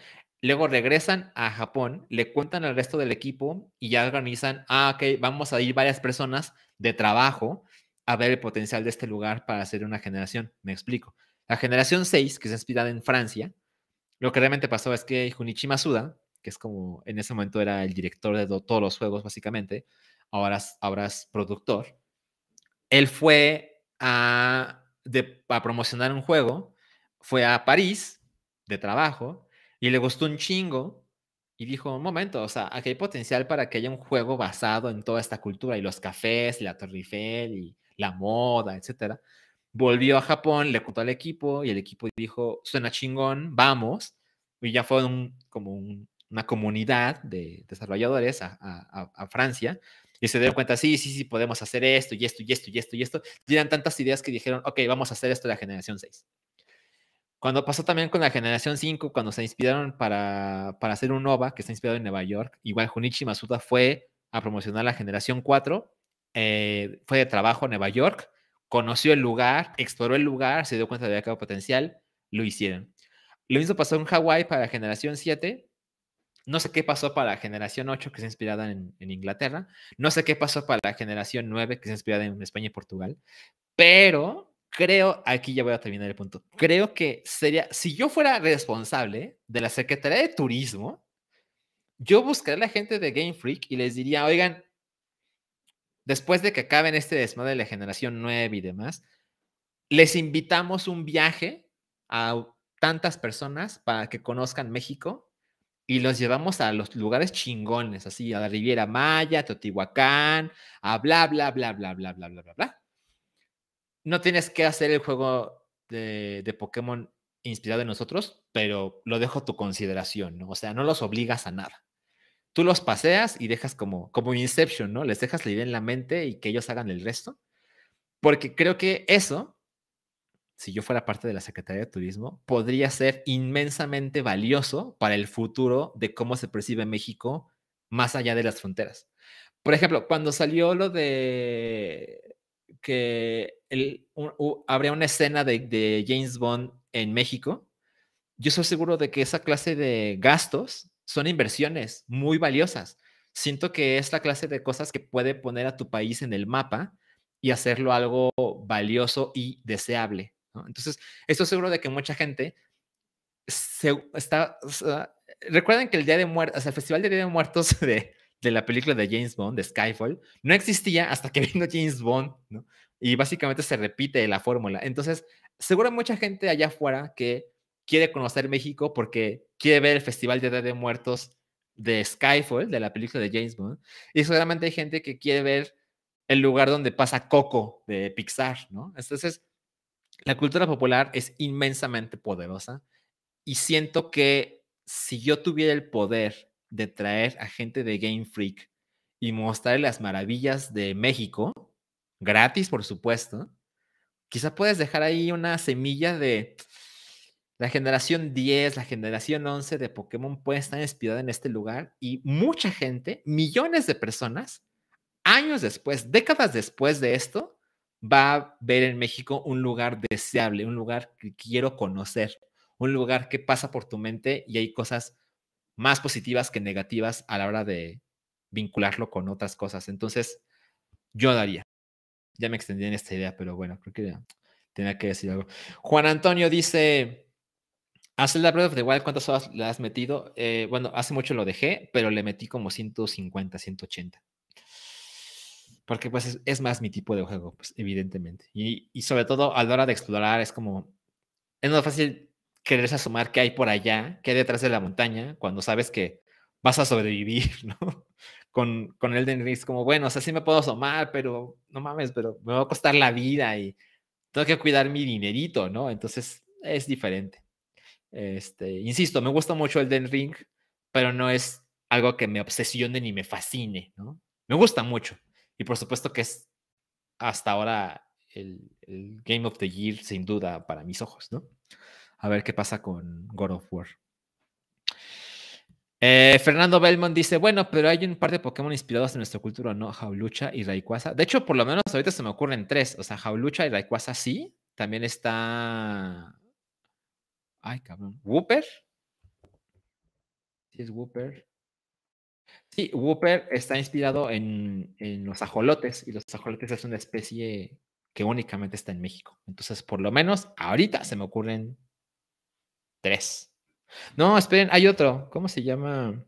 Luego regresan a Japón, le cuentan al resto del equipo y ya organizan, ah, ok, vamos a ir varias personas de trabajo a ver el potencial de este lugar para hacer una generación. Me explico. La generación 6, que es inspirada en Francia, lo que realmente pasó es que Junichi Masuda, que es como en ese momento era el director de todos los juegos, básicamente, ahora, ahora es productor, él fue a, a promocionar un juego, fue a París de trabajo, y le gustó un chingo y dijo, un momento, o sea, aquí hay potencial para que haya un juego basado en toda esta cultura y los cafés, la Torre Eiffel y la moda, etcétera. Volvió a Japón, le contó al equipo y el equipo dijo, suena chingón, vamos. Y ya fue un, como una comunidad de desarrolladores a, Francia y se dieron cuenta, sí, sí, sí, podemos hacer esto y esto y esto y esto y esto. Y tantas ideas que dijeron, ok, vamos a hacer esto de la generación 6. Cuando pasó también con la generación 5, cuando se inspiraron para, para hacer un Nova, que está inspirado en Nueva York, igual Junichi Masuda fue a promocionar la generación 4, eh, fue de trabajo a Nueva York, conoció el lugar, exploró el lugar, se dio cuenta de que había potencial, lo hicieron. Lo mismo pasó en Hawái para la generación 7. No sé qué pasó para la generación 8, que es inspirada en, Inglaterra. No sé qué pasó para la generación 9, que es inspirada en España y Portugal. Pero creo, aquí ya voy a terminar el punto, creo que sería, si yo fuera responsable de la Secretaría de Turismo, yo buscaría a la gente de Game Freak y les diría, oigan, después de que acaben este desmadre de la generación 9 y demás, les invitamos un viaje a tantas personas para que conozcan México y los llevamos a los lugares chingones, así, a la Riviera Maya, Teotihuacán, a bla, bla, bla, bla, bla, bla, bla, bla, bla. No tienes que hacer el juego de, de Pokémon inspirado en nosotros, pero lo dejo a tu consideración, ¿no? O sea, no los obligas a nada. Tú los paseas y dejas como, como Inception, ¿no? Les dejas la idea en la mente y que ellos hagan el resto. Porque creo que eso, si yo fuera parte de la Secretaría de Turismo, podría ser inmensamente valioso para el futuro de cómo se percibe México más allá de las fronteras. Por ejemplo, cuando salió lo de que el, habría una escena de, de James Bond en México, yo soy seguro de que esa clase de gastos son inversiones muy valiosas. Siento que es la clase de cosas que puede poner a tu país en el mapa y hacerlo algo valioso y deseable. Entonces, estoy seguro de que mucha gente se, está... recuerden que el Día de Muertos, o el Festival de Día de Muertos de, de la película de James Bond, de Skyfall, no existía hasta que vino James Bond, ¿no? Y básicamente se repite la fórmula. Entonces, seguro mucha gente allá afuera que quiere conocer México porque quiere ver el Festival de Día de Muertos de Skyfall, de la película de James Bond. Y seguramente hay gente que quiere ver el lugar donde pasa Coco de Pixar, ¿no? Entonces, la cultura popular es inmensamente poderosa y siento que si yo tuviera el poder de traer a gente de Game Freak y mostrar las maravillas de México, gratis por supuesto, quizá puedes dejar ahí una semilla de la generación 10, la generación 11 de Pokémon puede estar inspirada en este lugar y mucha gente, millones de personas, años después, décadas después de esto, va a ver en México un lugar deseable, un lugar que quiero conocer, un lugar que pasa por tu mente y hay cosas más positivas que negativas a la hora de vincularlo con otras cosas. Entonces, yo daría. Ya me extendí en esta idea, pero bueno, creo que tenía que decir algo. Juan Antonio dice, a Zelda Breath of the Wild, ¿cuántas horas le has metido? Eh, bueno, hace mucho lo dejé, pero le metí como 150, 180. Porque pues es, más mi tipo de juego, pues evidentemente. Y, y, sobre todo a la hora de explorar es como, es más fácil quererse asomar qué hay por allá, qué hay detrás de la montaña, cuando sabes que vas a sobrevivir, ¿no? Con, con Elden Ring es como, bueno, o sea, sí me puedo asomar, pero no mames, pero me va a costar la vida y tengo que cuidar mi dinerito, ¿no? Entonces es diferente. Este, insisto, me gusta mucho el Den Ring, pero no es algo que me obsesione ni me fascine, ¿no? Me gusta mucho. Y por supuesto que es hasta ahora el, Game of the Year, sin duda, para mis ojos, ¿no? A ver qué pasa con God of War. Eh, Fernando Belmont dice, bueno, pero hay un par de Pokémon inspirados en nuestra cultura, ¿no? Jaulucha y Rayquaza. De hecho, por lo menos ahorita se me ocurren tres. O sea, Jaulucha y Rayquaza sí. También está Ay, cabrón. ¿Whooper? Sí, es Whooper. Sí, Whooper está inspirado en, los ajolotes y los ajolotes es una especie que únicamente está en México. Entonces, por lo menos ahorita se me ocurren tres. No, esperen, hay otro. ¿Cómo se llama?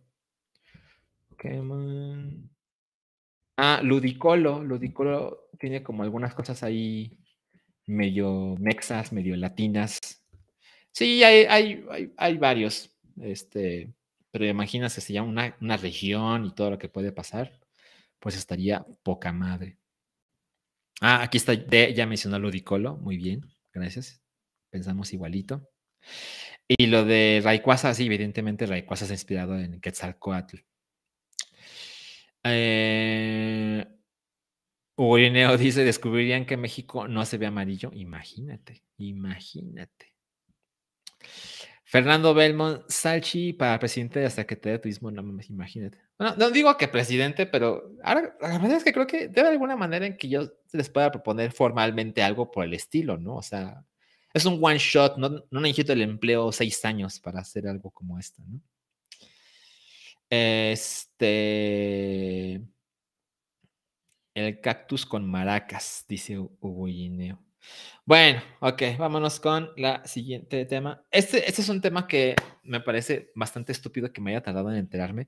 Ah, Ludicolo. Ludicolo tiene como algunas cosas ahí medio mexas, medio latinas. Sí, hay, hay, hay, varios, este, pero imaginas que se llama una, una, región y todo lo que puede pasar, pues estaría poca madre. Ah, aquí está, ya mencionó Ludicolo, muy bien, gracias. Pensamos igualito. Y lo de Rayquaza, sí, evidentemente Rayquaza es inspirado en Quetzalcoatl. Eh, dice, descubrirían que México no se ve amarillo. Imagínate, imagínate. Fernando Belmont, Salchi para presidente de Secretaría de Turismo, no me imagínate. Bueno, no digo que presidente, pero ahora la verdad es que creo que debe alguna manera en que yo les pueda proponer formalmente algo por el estilo, ¿no? O sea, es un one shot, no, no necesito el empleo seis años para hacer algo como esto, ¿no? Este. El cactus con maracas, dice Hugo bueno, ok, vámonos con la siguiente tema. Este, este es un tema que me parece bastante estúpido que me haya tardado en enterarme.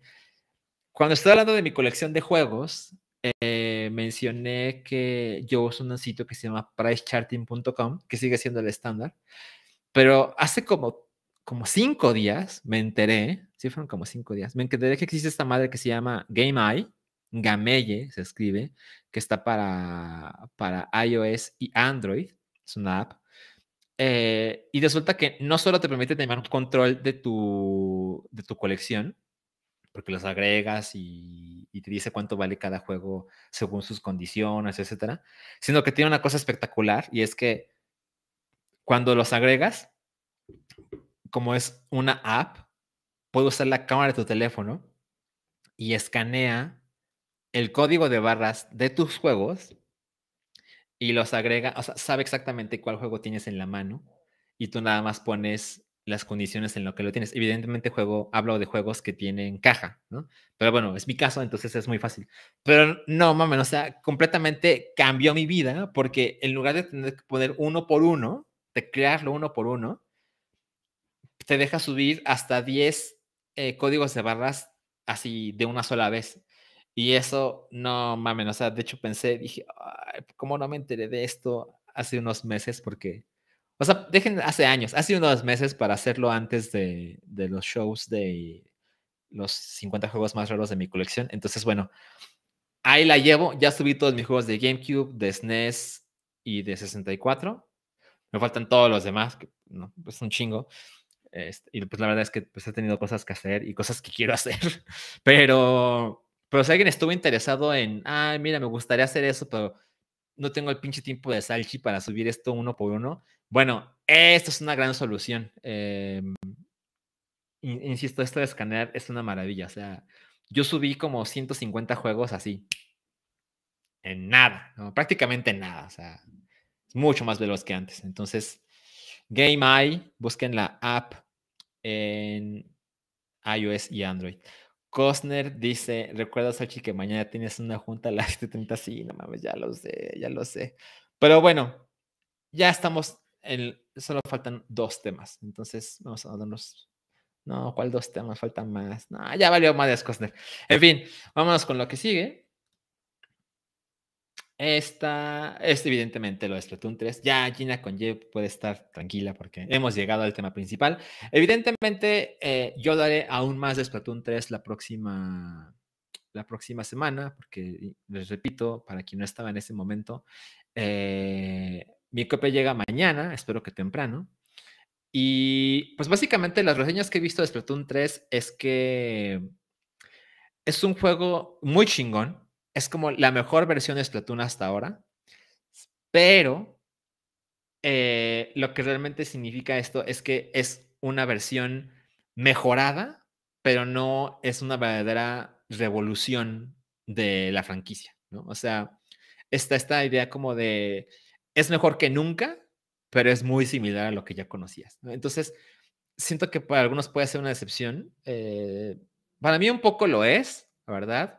Cuando estoy hablando de mi colección de juegos, eh, mencioné que yo uso un sitio que se llama pricecharting.com, que sigue siendo el estándar, pero hace como, como cinco días me enteré, sí fueron como cinco días, me enteré que existe esta madre que se llama GameEye, Gameye se escribe, que está para, para iOS y Android, es una app. Eh, y resulta que no solo te permite tener un control de tu, de tu colección, porque los agregas y, te dice cuánto vale cada juego según sus condiciones, etcétera, sino que tiene una cosa espectacular y es que cuando los agregas, como es una app, puedes usar la cámara de tu teléfono y escanea el código de barras de tus juegos y los agrega, o sea, sabe exactamente cuál juego tienes en la mano y tú nada más pones las condiciones en lo que lo tienes. Evidentemente juego, hablo de juegos que tienen caja, ¿no? Pero bueno, es mi caso, entonces es muy fácil. Pero no, mames, o sea, completamente cambió mi vida porque en lugar de tener que poner uno por uno, de crearlo uno por uno, te deja subir hasta 10 eh, códigos de barras así de una sola vez. Y eso, no mames, o sea, de hecho pensé, dije, ¿cómo no me enteré de esto hace unos meses? Porque o sea, dejen, hace años, hace unos meses para hacerlo antes de, los shows de los 50 juegos más raros de mi colección. Entonces, bueno, ahí la llevo. Ya subí todos mis juegos de GameCube, de SNES y de 64. Me faltan todos los demás, que no, pues un chingo. Este, y pues la verdad es que pues, he tenido cosas que hacer y cosas que quiero hacer. Pero, pero si alguien estuvo interesado en, ay, mira, me gustaría hacer eso, pero no tengo el pinche tiempo de Salchi para subir esto uno por uno. Bueno, esto es una gran solución. Em, insisto, esto de escanear es una maravilla. O sea, yo subí como 150 juegos así. En nada, prácticamente nada. O sea, es mucho más veloz que antes. Entonces, GameEye, busquen la app en iOS y Android. Cosner dice, ¿recuerdas, Sachi, que mañana tienes una junta a las 7.30? Sí, no mames, ya lo sé, ya lo sé. Pero bueno, ya estamos, en, solo faltan dos temas. Entonces, vamos a darnos... No, ¿cuál dos temas? Faltan más. No, ya valió más Cosner. En fin, vámonos con lo que sigue. Esta es evidentemente lo de Splatoon 3. Ya Gina con puede estar tranquila porque hemos llegado al tema principal. Evidentemente, eh, yo daré aún más de Splatoon 3 la próxima, la próxima semana, porque les repito, para quien no estaba en ese momento, eh, mi copia llega mañana, espero que temprano. Y pues básicamente las reseñas que he visto de Splatoon 3 es que es un juego muy chingón es como la mejor versión de Splatoon hasta ahora, pero eh, lo que realmente significa esto es que es una versión mejorada, pero no es una verdadera revolución de la franquicia, ¿no? O sea, está esta idea como de, es mejor que nunca, pero es muy similar a lo que ya conocías, Entonces, siento que para algunos puede ser una decepción. Eh, para mí un poco lo es, la verdad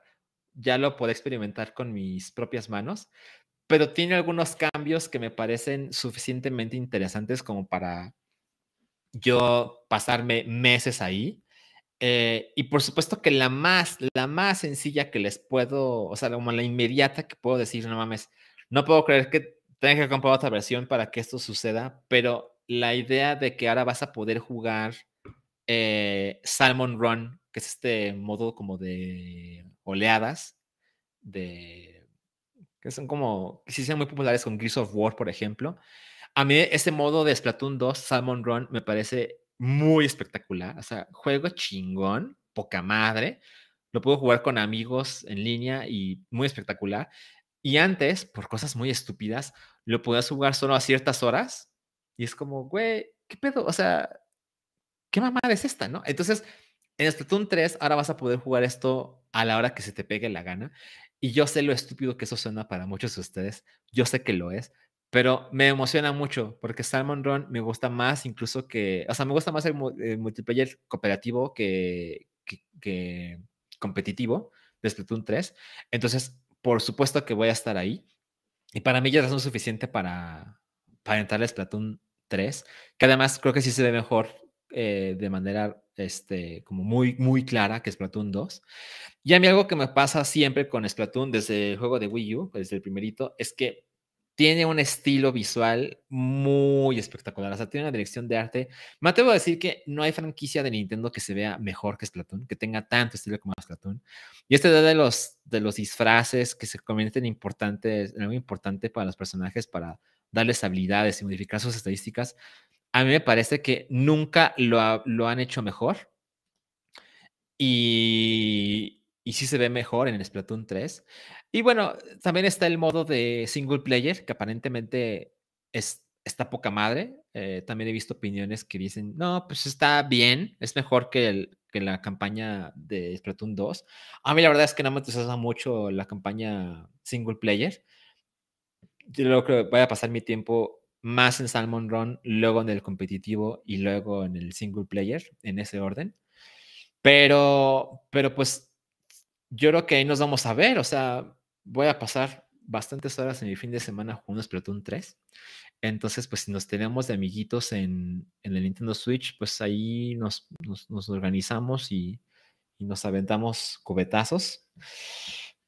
ya lo puedo experimentar con mis propias manos, pero tiene algunos cambios que me parecen suficientemente interesantes como para yo pasarme meses ahí. Eh, y por supuesto que la más, la más sencilla que les puedo, o sea, como la inmediata que puedo decir, no mames, no puedo creer que tenga que comprar otra versión para que esto suceda, pero la idea de que ahora vas a poder jugar eh, Salmon Run, que es este modo como de oleadas de que son como, que sí sean muy populares con Gears of War, por ejemplo. A mí ese modo de Splatoon 2, Salmon Run, me parece muy espectacular. O sea, juego chingón, poca madre. Lo puedo jugar con amigos en línea y muy espectacular. Y antes, por cosas muy estúpidas, lo podías jugar solo a ciertas horas. Y es como, güey, ¿qué pedo? O sea, ¿qué mamada es esta, no? Entonces, en Splatoon 3 ahora vas a poder jugar esto a la hora que se te pegue la gana. Y yo sé lo estúpido que eso suena para muchos de ustedes. Yo sé que lo es. Pero me emociona mucho porque Salmon Run me gusta más incluso que... O sea, me gusta más el, multiplayer cooperativo que, que, competitivo de Splatoon 3. Entonces, por supuesto que voy a estar ahí. Y para mí ya es razón suficiente para, para entrar a Splatoon 3. Que además creo que sí se ve mejor eh, de manera este, como muy, muy clara, que Splatoon 2. Y a mí algo que me pasa siempre con Splatoon desde el juego de Wii U, desde el primerito, es que tiene un estilo visual muy espectacular. O sea, tiene una dirección de arte. Me atrevo a decir que no hay franquicia de Nintendo que se vea mejor que Splatoon, que tenga tanto estilo como Splatoon. Y este de los, de los disfraces que se convierten importantes, en algo importante para los personajes, para darles habilidades y modificar sus estadísticas, a mí me parece que nunca lo, han hecho mejor. Y, y sí se ve mejor en Splatoon 3. Y bueno, también está el modo de single player, que aparentemente es, está poca madre. Eh, también he visto opiniones que dicen, no, pues está bien, es mejor que la campaña de Splatoon 2. A mí la verdad es que no me entusiasma mucho la campaña single player. Yo creo que voy a pasar mi tiempo más en Salmon Run, luego en el competitivo y luego en el single player, en ese orden. Pero, pero pues yo creo que ahí nos vamos a ver, o sea, voy a pasar bastantes horas en mi fin de semana jugando Splatoon 3. Entonces, pues si nos tenemos de amiguitos en, en el Nintendo Switch, pues ahí nos, nos, organizamos y, y, nos aventamos cubetazos.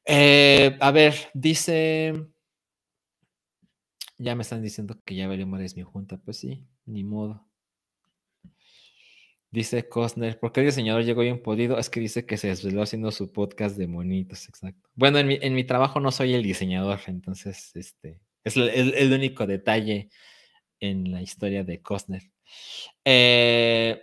Eh, a ver, dice... Ya me están diciendo que ya veremos mi junta. Pues sí, ni modo. Dice Cosner, ¿por qué el diseñador llegó bien podido? Es que dice que se desveló haciendo su podcast de monitos, exacto. Bueno, en mi, en mi trabajo no soy el diseñador, entonces este es el, único detalle en la historia de Cosner. Eh,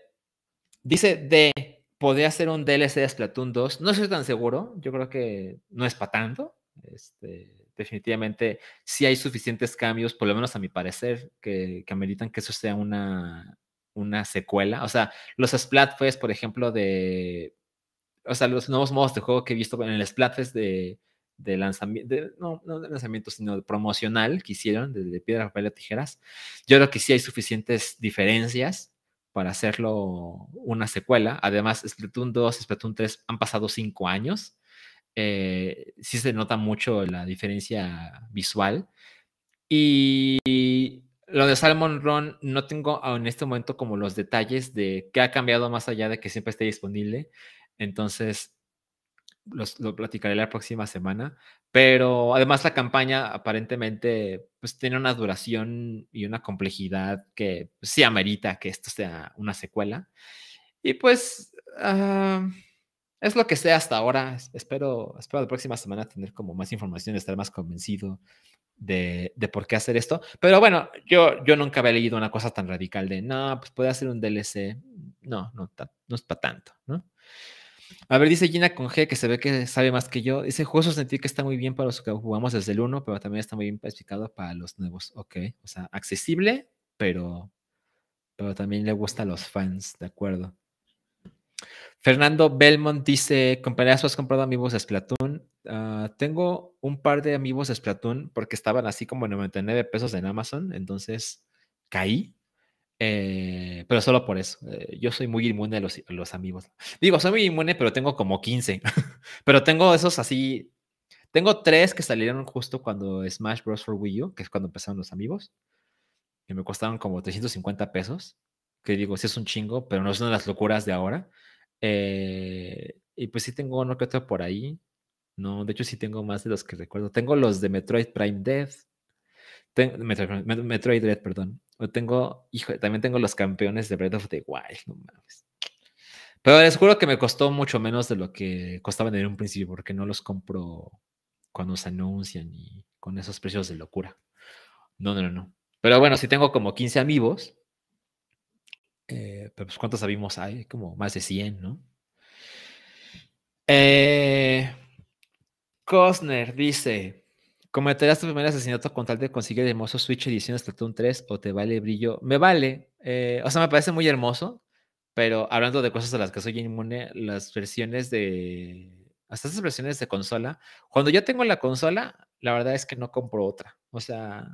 dice de, ¿podría hacer un DLC de Splatoon 2? No estoy tan seguro, yo creo que no es para tanto. Este, definitivamente sí hay suficientes cambios, por lo menos a mi parecer, que, que ameritan que eso sea una, una secuela. O sea, los Splatfest, por ejemplo, de. O sea, los nuevos modos de juego que he visto en el Splatfest de, de lanzamiento, no, de lanzamiento, sino de promocional que hicieron de, piedra, papel o tijeras. Yo creo que sí hay suficientes diferencias para hacerlo una secuela. Además, Splatoon 2 y Splatoon 3 han pasado cinco años. Eh, sí se nota mucho la diferencia visual. Y lo de Salmon Run no tengo en este momento como los detalles de qué ha cambiado más allá de que siempre esté disponible. Entonces, lo platicaré la próxima semana. Pero además la campaña aparentemente pues tiene una duración y una complejidad que pues, sí amerita que esto sea una secuela. Y pues ah, es lo que sé hasta ahora. Espero, espero la próxima semana tener como más información, estar más convencido de, por qué hacer esto. Pero bueno, yo, yo nunca había leído una cosa tan radical de, no, pues puede hacer un DLC. No, no, no es para tanto, ¿no? A ver, dice Gina con G, que se ve que sabe más que yo. Dice, juego sentí que está muy bien para los que jugamos desde el 1, pero también está muy bien especificado para los nuevos. Ok, o sea, accesible, pero, pero también le gusta a los fans, ¿de acuerdo? Fernando Belmont dice, compañeras, ¿has comprado amigos de Splatoon? Ah, tengo un par de amigos de Splatoon porque estaban así como 99 pesos en Amazon, entonces caí. Eh, pero solo por eso. Eh, yo soy muy inmune a los, los, amigos. Digo, soy muy inmune, pero tengo como 15. pero tengo esos así. Tengo tres que salieron justo cuando Smash Bros. for Wii U, que es cuando empezaron los amigos. Que me costaron como 350 pesos. Que digo, sí es un chingo, pero no son las locuras de ahora. Eh, y pues sí tengo uno que otro por ahí. No, de hecho sí tengo más de los que recuerdo. Tengo los de Metroid Prime Death. Metroid, Metroid Dread, perdón. tengo, hijo, también tengo los campeones de Breath of the Wild, no. Pero les juro que me costó mucho menos de lo que costaban en un principio, porque no los compro cuando se anuncian y con esos precios de locura. No, no, no. Pero bueno, si tengo como 15 amigos, eh, pero pues ¿cuántos amigos hay? Como más de 100, ¿no? Eh, Cosner dice, ¿cometerás tu primer asesinato con tal de conseguir el hermoso Switch Edition Splatoon 3 o te vale brillo? Me vale. Eh, o sea, me parece muy hermoso, pero hablando de cosas a las que soy inmune, las versiones de... Hasta esas versiones de consola, cuando yo tengo la consola, la verdad es que no compro otra. O sea,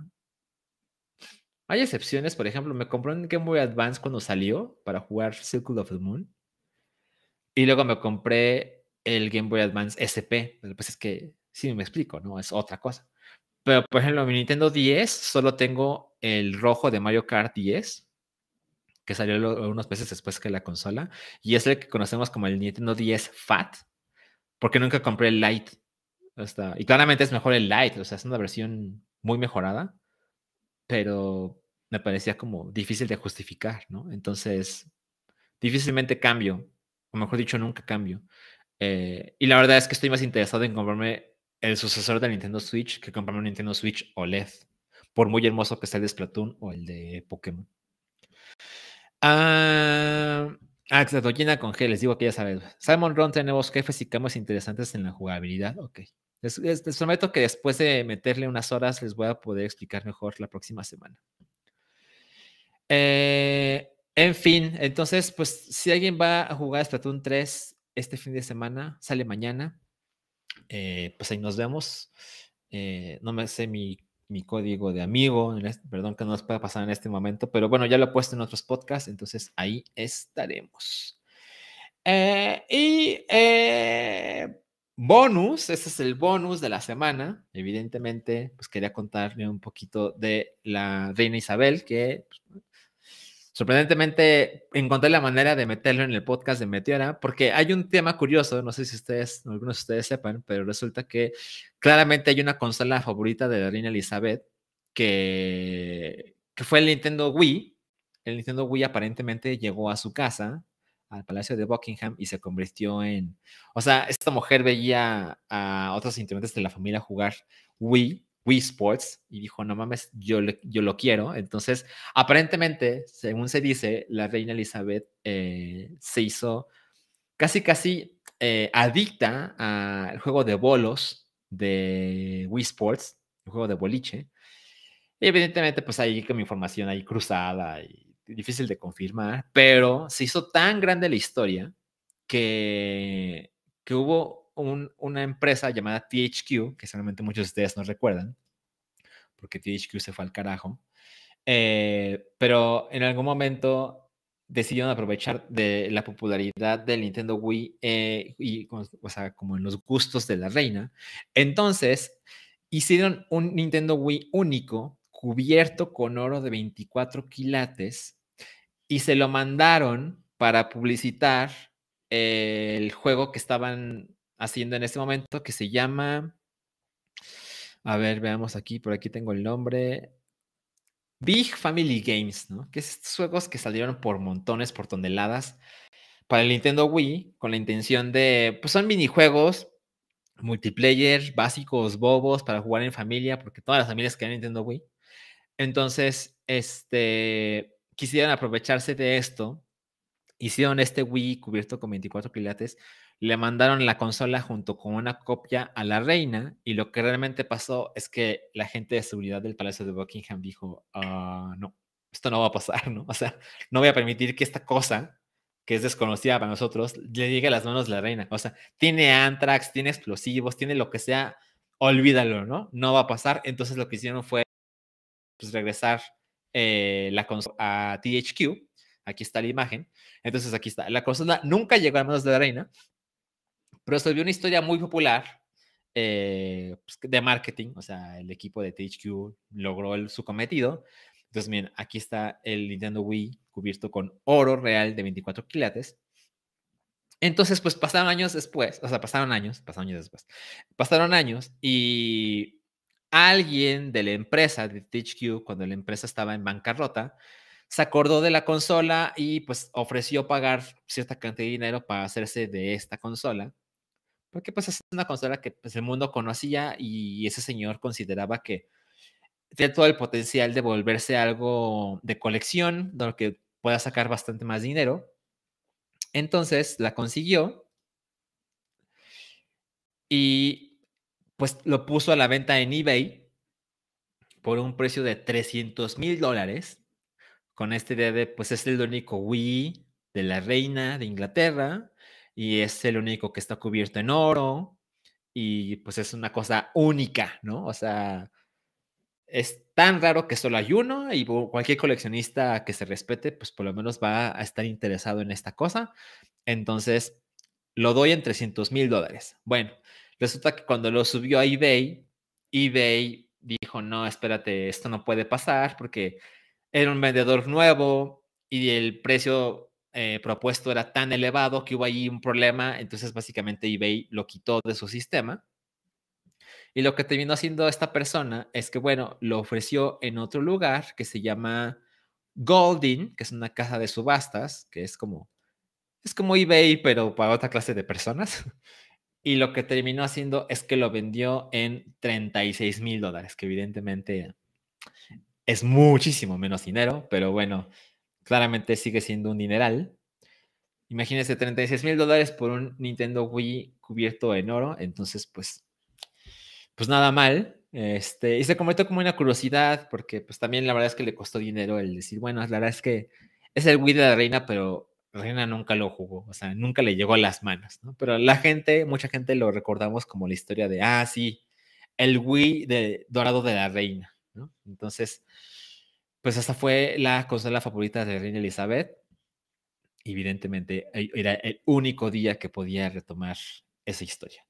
hay excepciones, por ejemplo, me compré un Game Boy Advance cuando salió para jugar Circle of the Moon. Y luego me compré el Game Boy Advance SP. Pues es que, sí, me explico, ¿no? Es otra cosa. Pero, por ejemplo, mi Nintendo 10 solo tengo el rojo de Mario Kart 10, que salió unos meses después que la consola, y es el que conocemos como el Nintendo 10 Fat, porque nunca compré el Lite. y claramente es mejor el Lite, o sea, es una versión muy mejorada, pero me parecía como difícil de justificar, ¿no? Entonces, difícilmente cambio, o mejor dicho, nunca cambio. Eh, y la verdad es que estoy más interesado en comprarme el sucesor del Nintendo Switch que comprarme un Nintendo Switch OLED, por muy hermoso que sea el de Splatoon o el de Pokémon. Ah, ah exacto, llena con G, les digo que ya sabes. Simon Ron tiene nuevos jefes y cambios interesantes en la jugabilidad. Ok. Les, prometo que después de meterle unas horas les voy a poder explicar mejor la próxima semana. Eh, en fin, entonces, pues si alguien va a jugar Splatoon 3 este fin de semana, sale mañana, eh, pues ahí nos vemos. Eh, no me sé mi, código de amigo, perdón que no nos pueda pasar en este momento, pero bueno, ya lo he puesto en otros podcasts, entonces ahí estaremos. y bonus, ese es el bonus de la semana. Evidentemente, pues quería contarle un poquito de la reina Isabel, que pues, sorprendentemente encontré la manera de meterlo en el podcast de Meteora, porque hay un tema curioso, no sé si ustedes, algunos de ustedes sepan, pero resulta que claramente hay una consola favorita de la reina Elizabeth que, que fue el Nintendo Wii. El Nintendo Wii aparentemente llegó a su casa al Palacio de Buckingham y se convirtió en, o sea, esta mujer veía a otros integrantes de la familia jugar Wii, Wii Sports, y dijo, no mames, yo, yo lo quiero. Entonces, aparentemente, según se dice, la reina Elizabeth eh, se hizo casi, casi eh, adicta al juego de bolos de Wii Sports, el juego de boliche. Y evidentemente, pues ahí con mi información ahí cruzada y difícil de confirmar, pero se hizo tan grande la historia que, que hubo una empresa llamada THQ, que seguramente muchos de ustedes no recuerdan, porque THQ se fue al carajo, eh, pero en algún momento decidieron aprovechar de la popularidad del Nintendo Wii eh, y, o sea, como en los gustos de la reina. Entonces, hicieron un Nintendo Wii único cubierto con oro de 24 quilates y se lo mandaron para publicitar el juego que estaban haciendo en este momento que se llama, a ver, veamos aquí, por aquí tengo el nombre, Big Family Games, ¿no? Que es estos juegos que salieron por montones, por toneladas para el Nintendo Wii con la intención de, pues son minijuegos multiplayer básicos, bobos para jugar en familia, porque todas las familias quieren Nintendo Wii. Entonces, este, quisieron aprovecharse de esto, hicieron este Wii cubierto con 24 pilates, le mandaron la consola junto con una copia a la reina y lo que realmente pasó es que la gente de seguridad del Palacio de Buckingham dijo, ah, no, esto no va a pasar, ¿no? O sea, no voy a permitir que esta cosa que es desconocida para nosotros, le llegue a las manos de la reina. O sea, tiene antrax, tiene explosivos, tiene lo que sea, olvídalo, ¿no? No va a pasar. Entonces lo que hicieron fue pues, regresar eh, la consola a THQ. Aquí está la imagen. Entonces aquí está. La consola nunca llegó a manos de la reina, pero se vio una historia muy popular eh, pues, de marketing. O sea, el equipo de THQ logró su cometido. Entonces, miren, aquí está el Nintendo Wii cubierto con oro real de 24 quilates. Entonces, pues pasaron años después, o sea, pasaron años, pasaron años después, pasaron años y alguien de la empresa de THQ, cuando la empresa estaba en bancarrota, se acordó de la consola y pues ofreció pagar cierta cantidad de dinero para hacerse de esta consola. Porque pues es una consola que pues, el mundo conocía y ese señor consideraba que tiene todo el potencial de volverse algo de colección, de lo que pueda sacar bastante más dinero. Entonces la consiguió y pues lo puso a la venta en eBay por un precio de 300 mil dólares, con esta idea de, pues es el único Wii de la reina de Inglaterra y es el único que está cubierto en oro y pues es una cosa única, ¿no? O sea, es tan raro que solo hay uno y cualquier coleccionista que se respete, pues por lo menos va a estar interesado en esta cosa. Entonces, lo doy en 300 mil dólares. Bueno, Resulta que cuando lo subió a eBay, eBay dijo, no, espérate, esto no puede pasar porque era un vendedor nuevo y el precio eh, propuesto era tan elevado que hubo ahí un problema, entonces básicamente eBay lo quitó de su sistema. Y lo que terminó haciendo esta persona es que, bueno, lo ofreció en otro lugar que se llama Goldin, que es una casa de subastas, que es como, es como eBay, pero para otra clase de personas. Y lo que terminó haciendo es que lo vendió en 36 mil dólares, que evidentemente es muchísimo menos dinero, pero bueno, claramente sigue siendo un dineral. Imagínense 36 mil dólares por un Nintendo Wii cubierto en oro, entonces pues, pues nada mal. Este, y se convirtió como una curiosidad, porque pues también la verdad es que le costó dinero el decir, bueno, la verdad es que es el Wii de la reina, pero Reina nunca lo jugó, o sea, nunca le llegó a las manos, ¿no? Pero la gente, mucha gente lo recordamos como la historia de, ah, sí, el Wii de dorado de la reina, ¿no? Entonces, pues esa fue la consola favorita de Reina Elizabeth. Evidentemente, e, era el único día que podía retomar esa historia.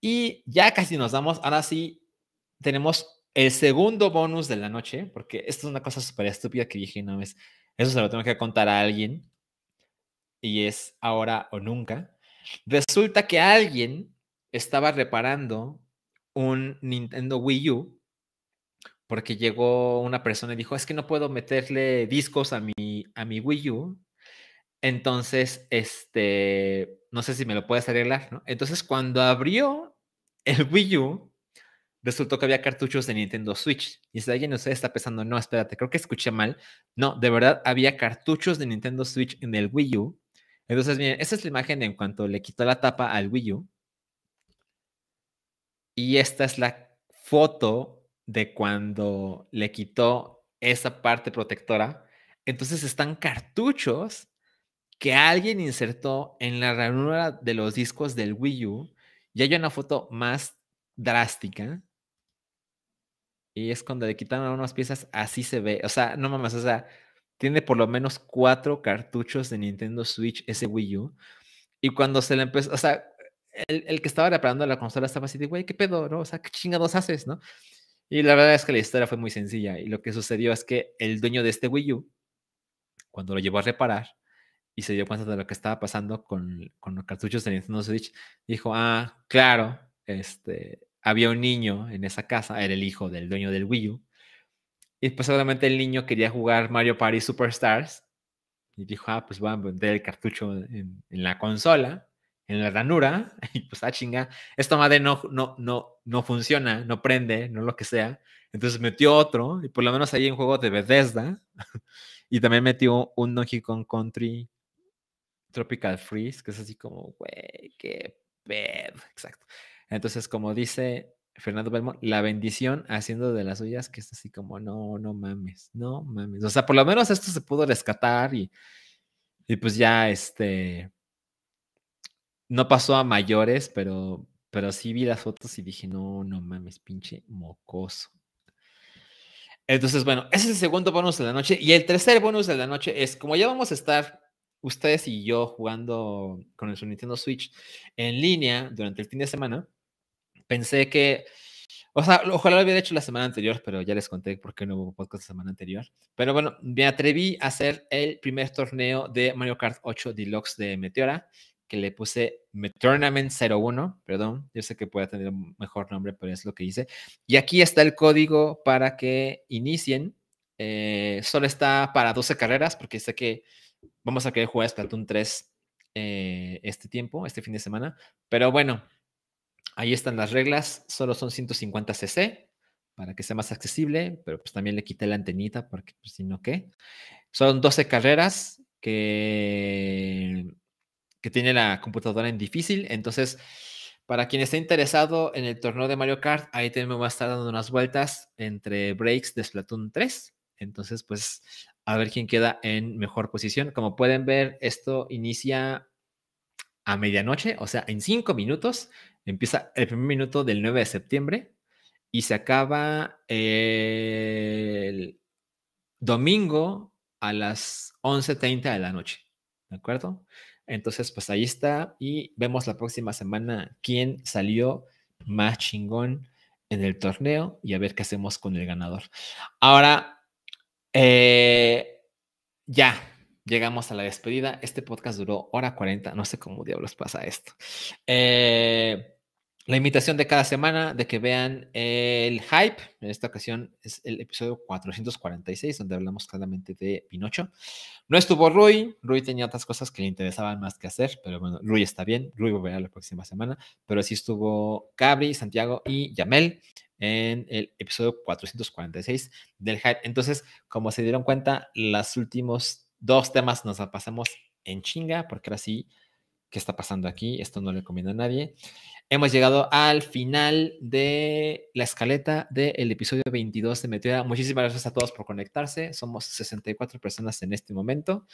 Y ya casi nos damos, ahora sí, tenemos el segundo bonus de la noche, porque esto es una cosa súper estúpida que dije, no, es, eso se lo tengo que contar a alguien y es ahora o nunca, resulta que alguien estaba reparando un Nintendo Wii U porque llegó una persona y dijo, es que no puedo meterle discos a mi, a mi Wii U. Entonces, este, no sé si me lo puedes arreglar, ¿no? Entonces, cuando abrió el Wii U, resultó que había cartuchos de Nintendo Switch. Y si alguien de ustedes está pensando, no, espérate, creo que escuché mal. No, de verdad había cartuchos de Nintendo Switch en el Wii U entonces, miren, esta es la imagen en cuanto le quitó la tapa al Wii U. Y esta es la foto de cuando le quitó esa parte protectora. Entonces están cartuchos que alguien insertó en la ranura de los discos del Wii U. Y hay una foto más drástica. Y es cuando le quitaron unas piezas, así se ve. O sea, no mames, o sea, tiene por lo menos cuatro cartuchos de Nintendo Switch ese Wii U. Y cuando se le empezó, o sea, el, que estaba reparando la consola estaba así de, güey, ¿qué pedo, no? O sea, ¿qué chingados haces, no? Y la verdad es que la historia fue muy sencilla. Y lo que sucedió es que el dueño de este Wii U, cuando lo llevó a reparar y se dio cuenta de lo que estaba pasando con, con los cartuchos de Nintendo Switch, dijo, ah, claro, este, había un niño en esa casa, era el hijo del dueño del Wii U, y pues seguramente el niño quería jugar Mario Party Superstars. Y dijo, ah, pues voy a vender el cartucho en, la consola, en la ranura. Y pues, ah, chinga, esta madre no, no, no, no funciona, no prende, no lo que sea. Entonces metió otro, y por lo menos ahí en juego de Bethesda. y también metió un Donkey Kong Country Tropical Freeze, que es así como, güey, qué pedo. Exacto. Entonces, como dice Fernando Belmont, la bendición haciendo de las suyas, que es así como, no, no mames, no mames. O sea, por lo menos esto se pudo rescatar y, y pues ya, este, no pasó a mayores, pero, pero sí vi las fotos y dije, no, no mames, pinche mocoso. Entonces, bueno, ese es el segundo bonus de la noche. Y el tercer bonus de la noche es, como ya vamos a estar ustedes y yo jugando con el Nintendo Switch en línea durante el fin de semana, pensé que, o sea, ojalá lo hubiera hecho la semana anterior, pero ya les conté por qué no hubo podcast la semana anterior. Pero bueno, me atreví a hacer el primer torneo de Mario Kart 8 Deluxe de Meteora, que le puse Tournament 01, perdón, yo sé que puede tener un mejor nombre, pero es lo que hice. Y aquí está el código para que inicien. Eh, solo está para 12 carreras, porque sé que vamos a querer jugar Splatoon 3 eh, este tiempo, este fin de semana. Pero bueno, Ahí están las reglas, solo son 150 cc para que sea más accesible, pero pues también le quité la antenita porque pues, si no, ¿qué? Son 12 carreras que, que tiene la computadora en difícil, entonces para quien esté interesado en el torneo de Mario Kart, ahí también me va a estar dando unas vueltas entre breaks de Splatoon 3. Entonces, pues, a ver quién queda en mejor posición. Como pueden ver, esto inicia a medianoche, o sea, en cinco minutos. Empieza el primer minuto del 9 de septiembre y se acaba el domingo a las 11.30 de la noche. ¿De acuerdo? Entonces, pues ahí está y vemos la próxima semana quién salió más chingón en el torneo y a ver qué hacemos con el ganador. Ahora, eh, ya, llegamos a la despedida. Este podcast duró hora 40, no sé cómo diablos pasa esto. Eh, la invitación de cada semana de que vean el hype. En esta ocasión es el episodio 446, donde hablamos claramente de Pinocho. No estuvo Rui. Rui tenía otras cosas que le interesaban más que hacer, pero bueno, Rui está bien. Rui volverá la próxima semana. Pero sí estuvo Cabri, Santiago y Yamel en el episodio 446 del hype. Entonces, como se dieron cuenta, los últimos dos temas nos pasamos en chinga, porque ahora sí, ¿qué está pasando aquí? Esto no le conviene a nadie. Hemos llegado al final de la escaleta del episodio 22 de Meteora. Muchísimas gracias a todos por conectarse. Somos 64 personas en este momento.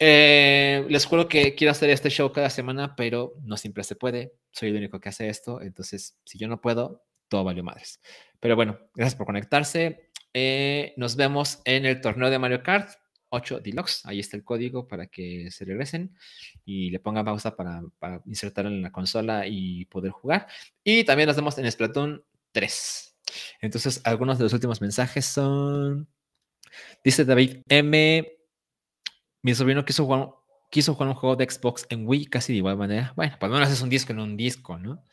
Eh, les juro que quiero hacer este show cada semana, pero no siempre se puede. Soy el único que hace esto. Entonces, si yo no puedo, todo valió madres. Pero bueno, gracias por conectarse. Eh, nos vemos en el torneo de Mario Kart. 8 Deluxe. Ahí está el código para que se regresen y le pongan pausa para, para insertarlo en la consola y poder jugar. Y también nos vemos en Splatoon 3. Entonces, algunos de los últimos mensajes son. Dice David M. Mi sobrino quiso jugar, quiso jugar un juego de Xbox en Wii casi de igual manera. Bueno, por lo menos es un disco en un disco, ¿no?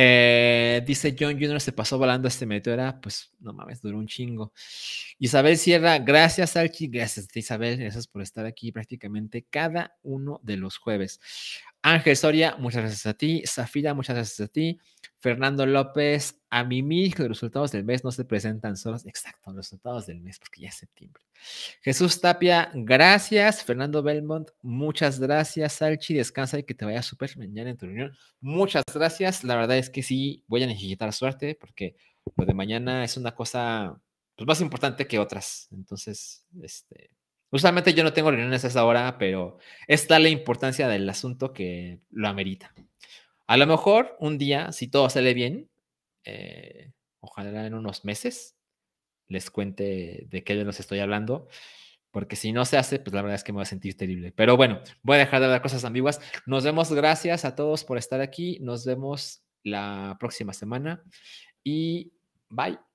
Eh, dice John Jr. se pasó volando este meteora, pues no mames, duró un chingo. Isabel Sierra, gracias Archie, gracias Isabel, gracias por estar aquí prácticamente cada uno de los jueves. Ángel Soria, muchas gracias a ti. Zafira, muchas gracias a ti. Fernando López, a mí hijo los resultados del mes no se presentan solos. Exacto, los resultados del mes, porque ya es septiembre. Jesús Tapia, gracias. Fernando Belmont, muchas gracias. Salchi, descansa y que te vaya súper mañana en tu reunión. Muchas gracias. La verdad es que sí, voy a necesitar suerte porque lo de mañana es una cosa pues, más importante que otras. Entonces, este, Usualmente yo no tengo reuniones a esa hora, pero está la importancia del asunto que lo amerita. A lo mejor un día, si todo sale bien, eh, ojalá en unos meses les cuente de qué les estoy hablando, porque si no se hace, pues la verdad es que me voy a sentir terrible. Pero bueno, voy a dejar de hablar cosas ambiguas. Nos vemos, gracias a todos por estar aquí. Nos vemos la próxima semana y bye.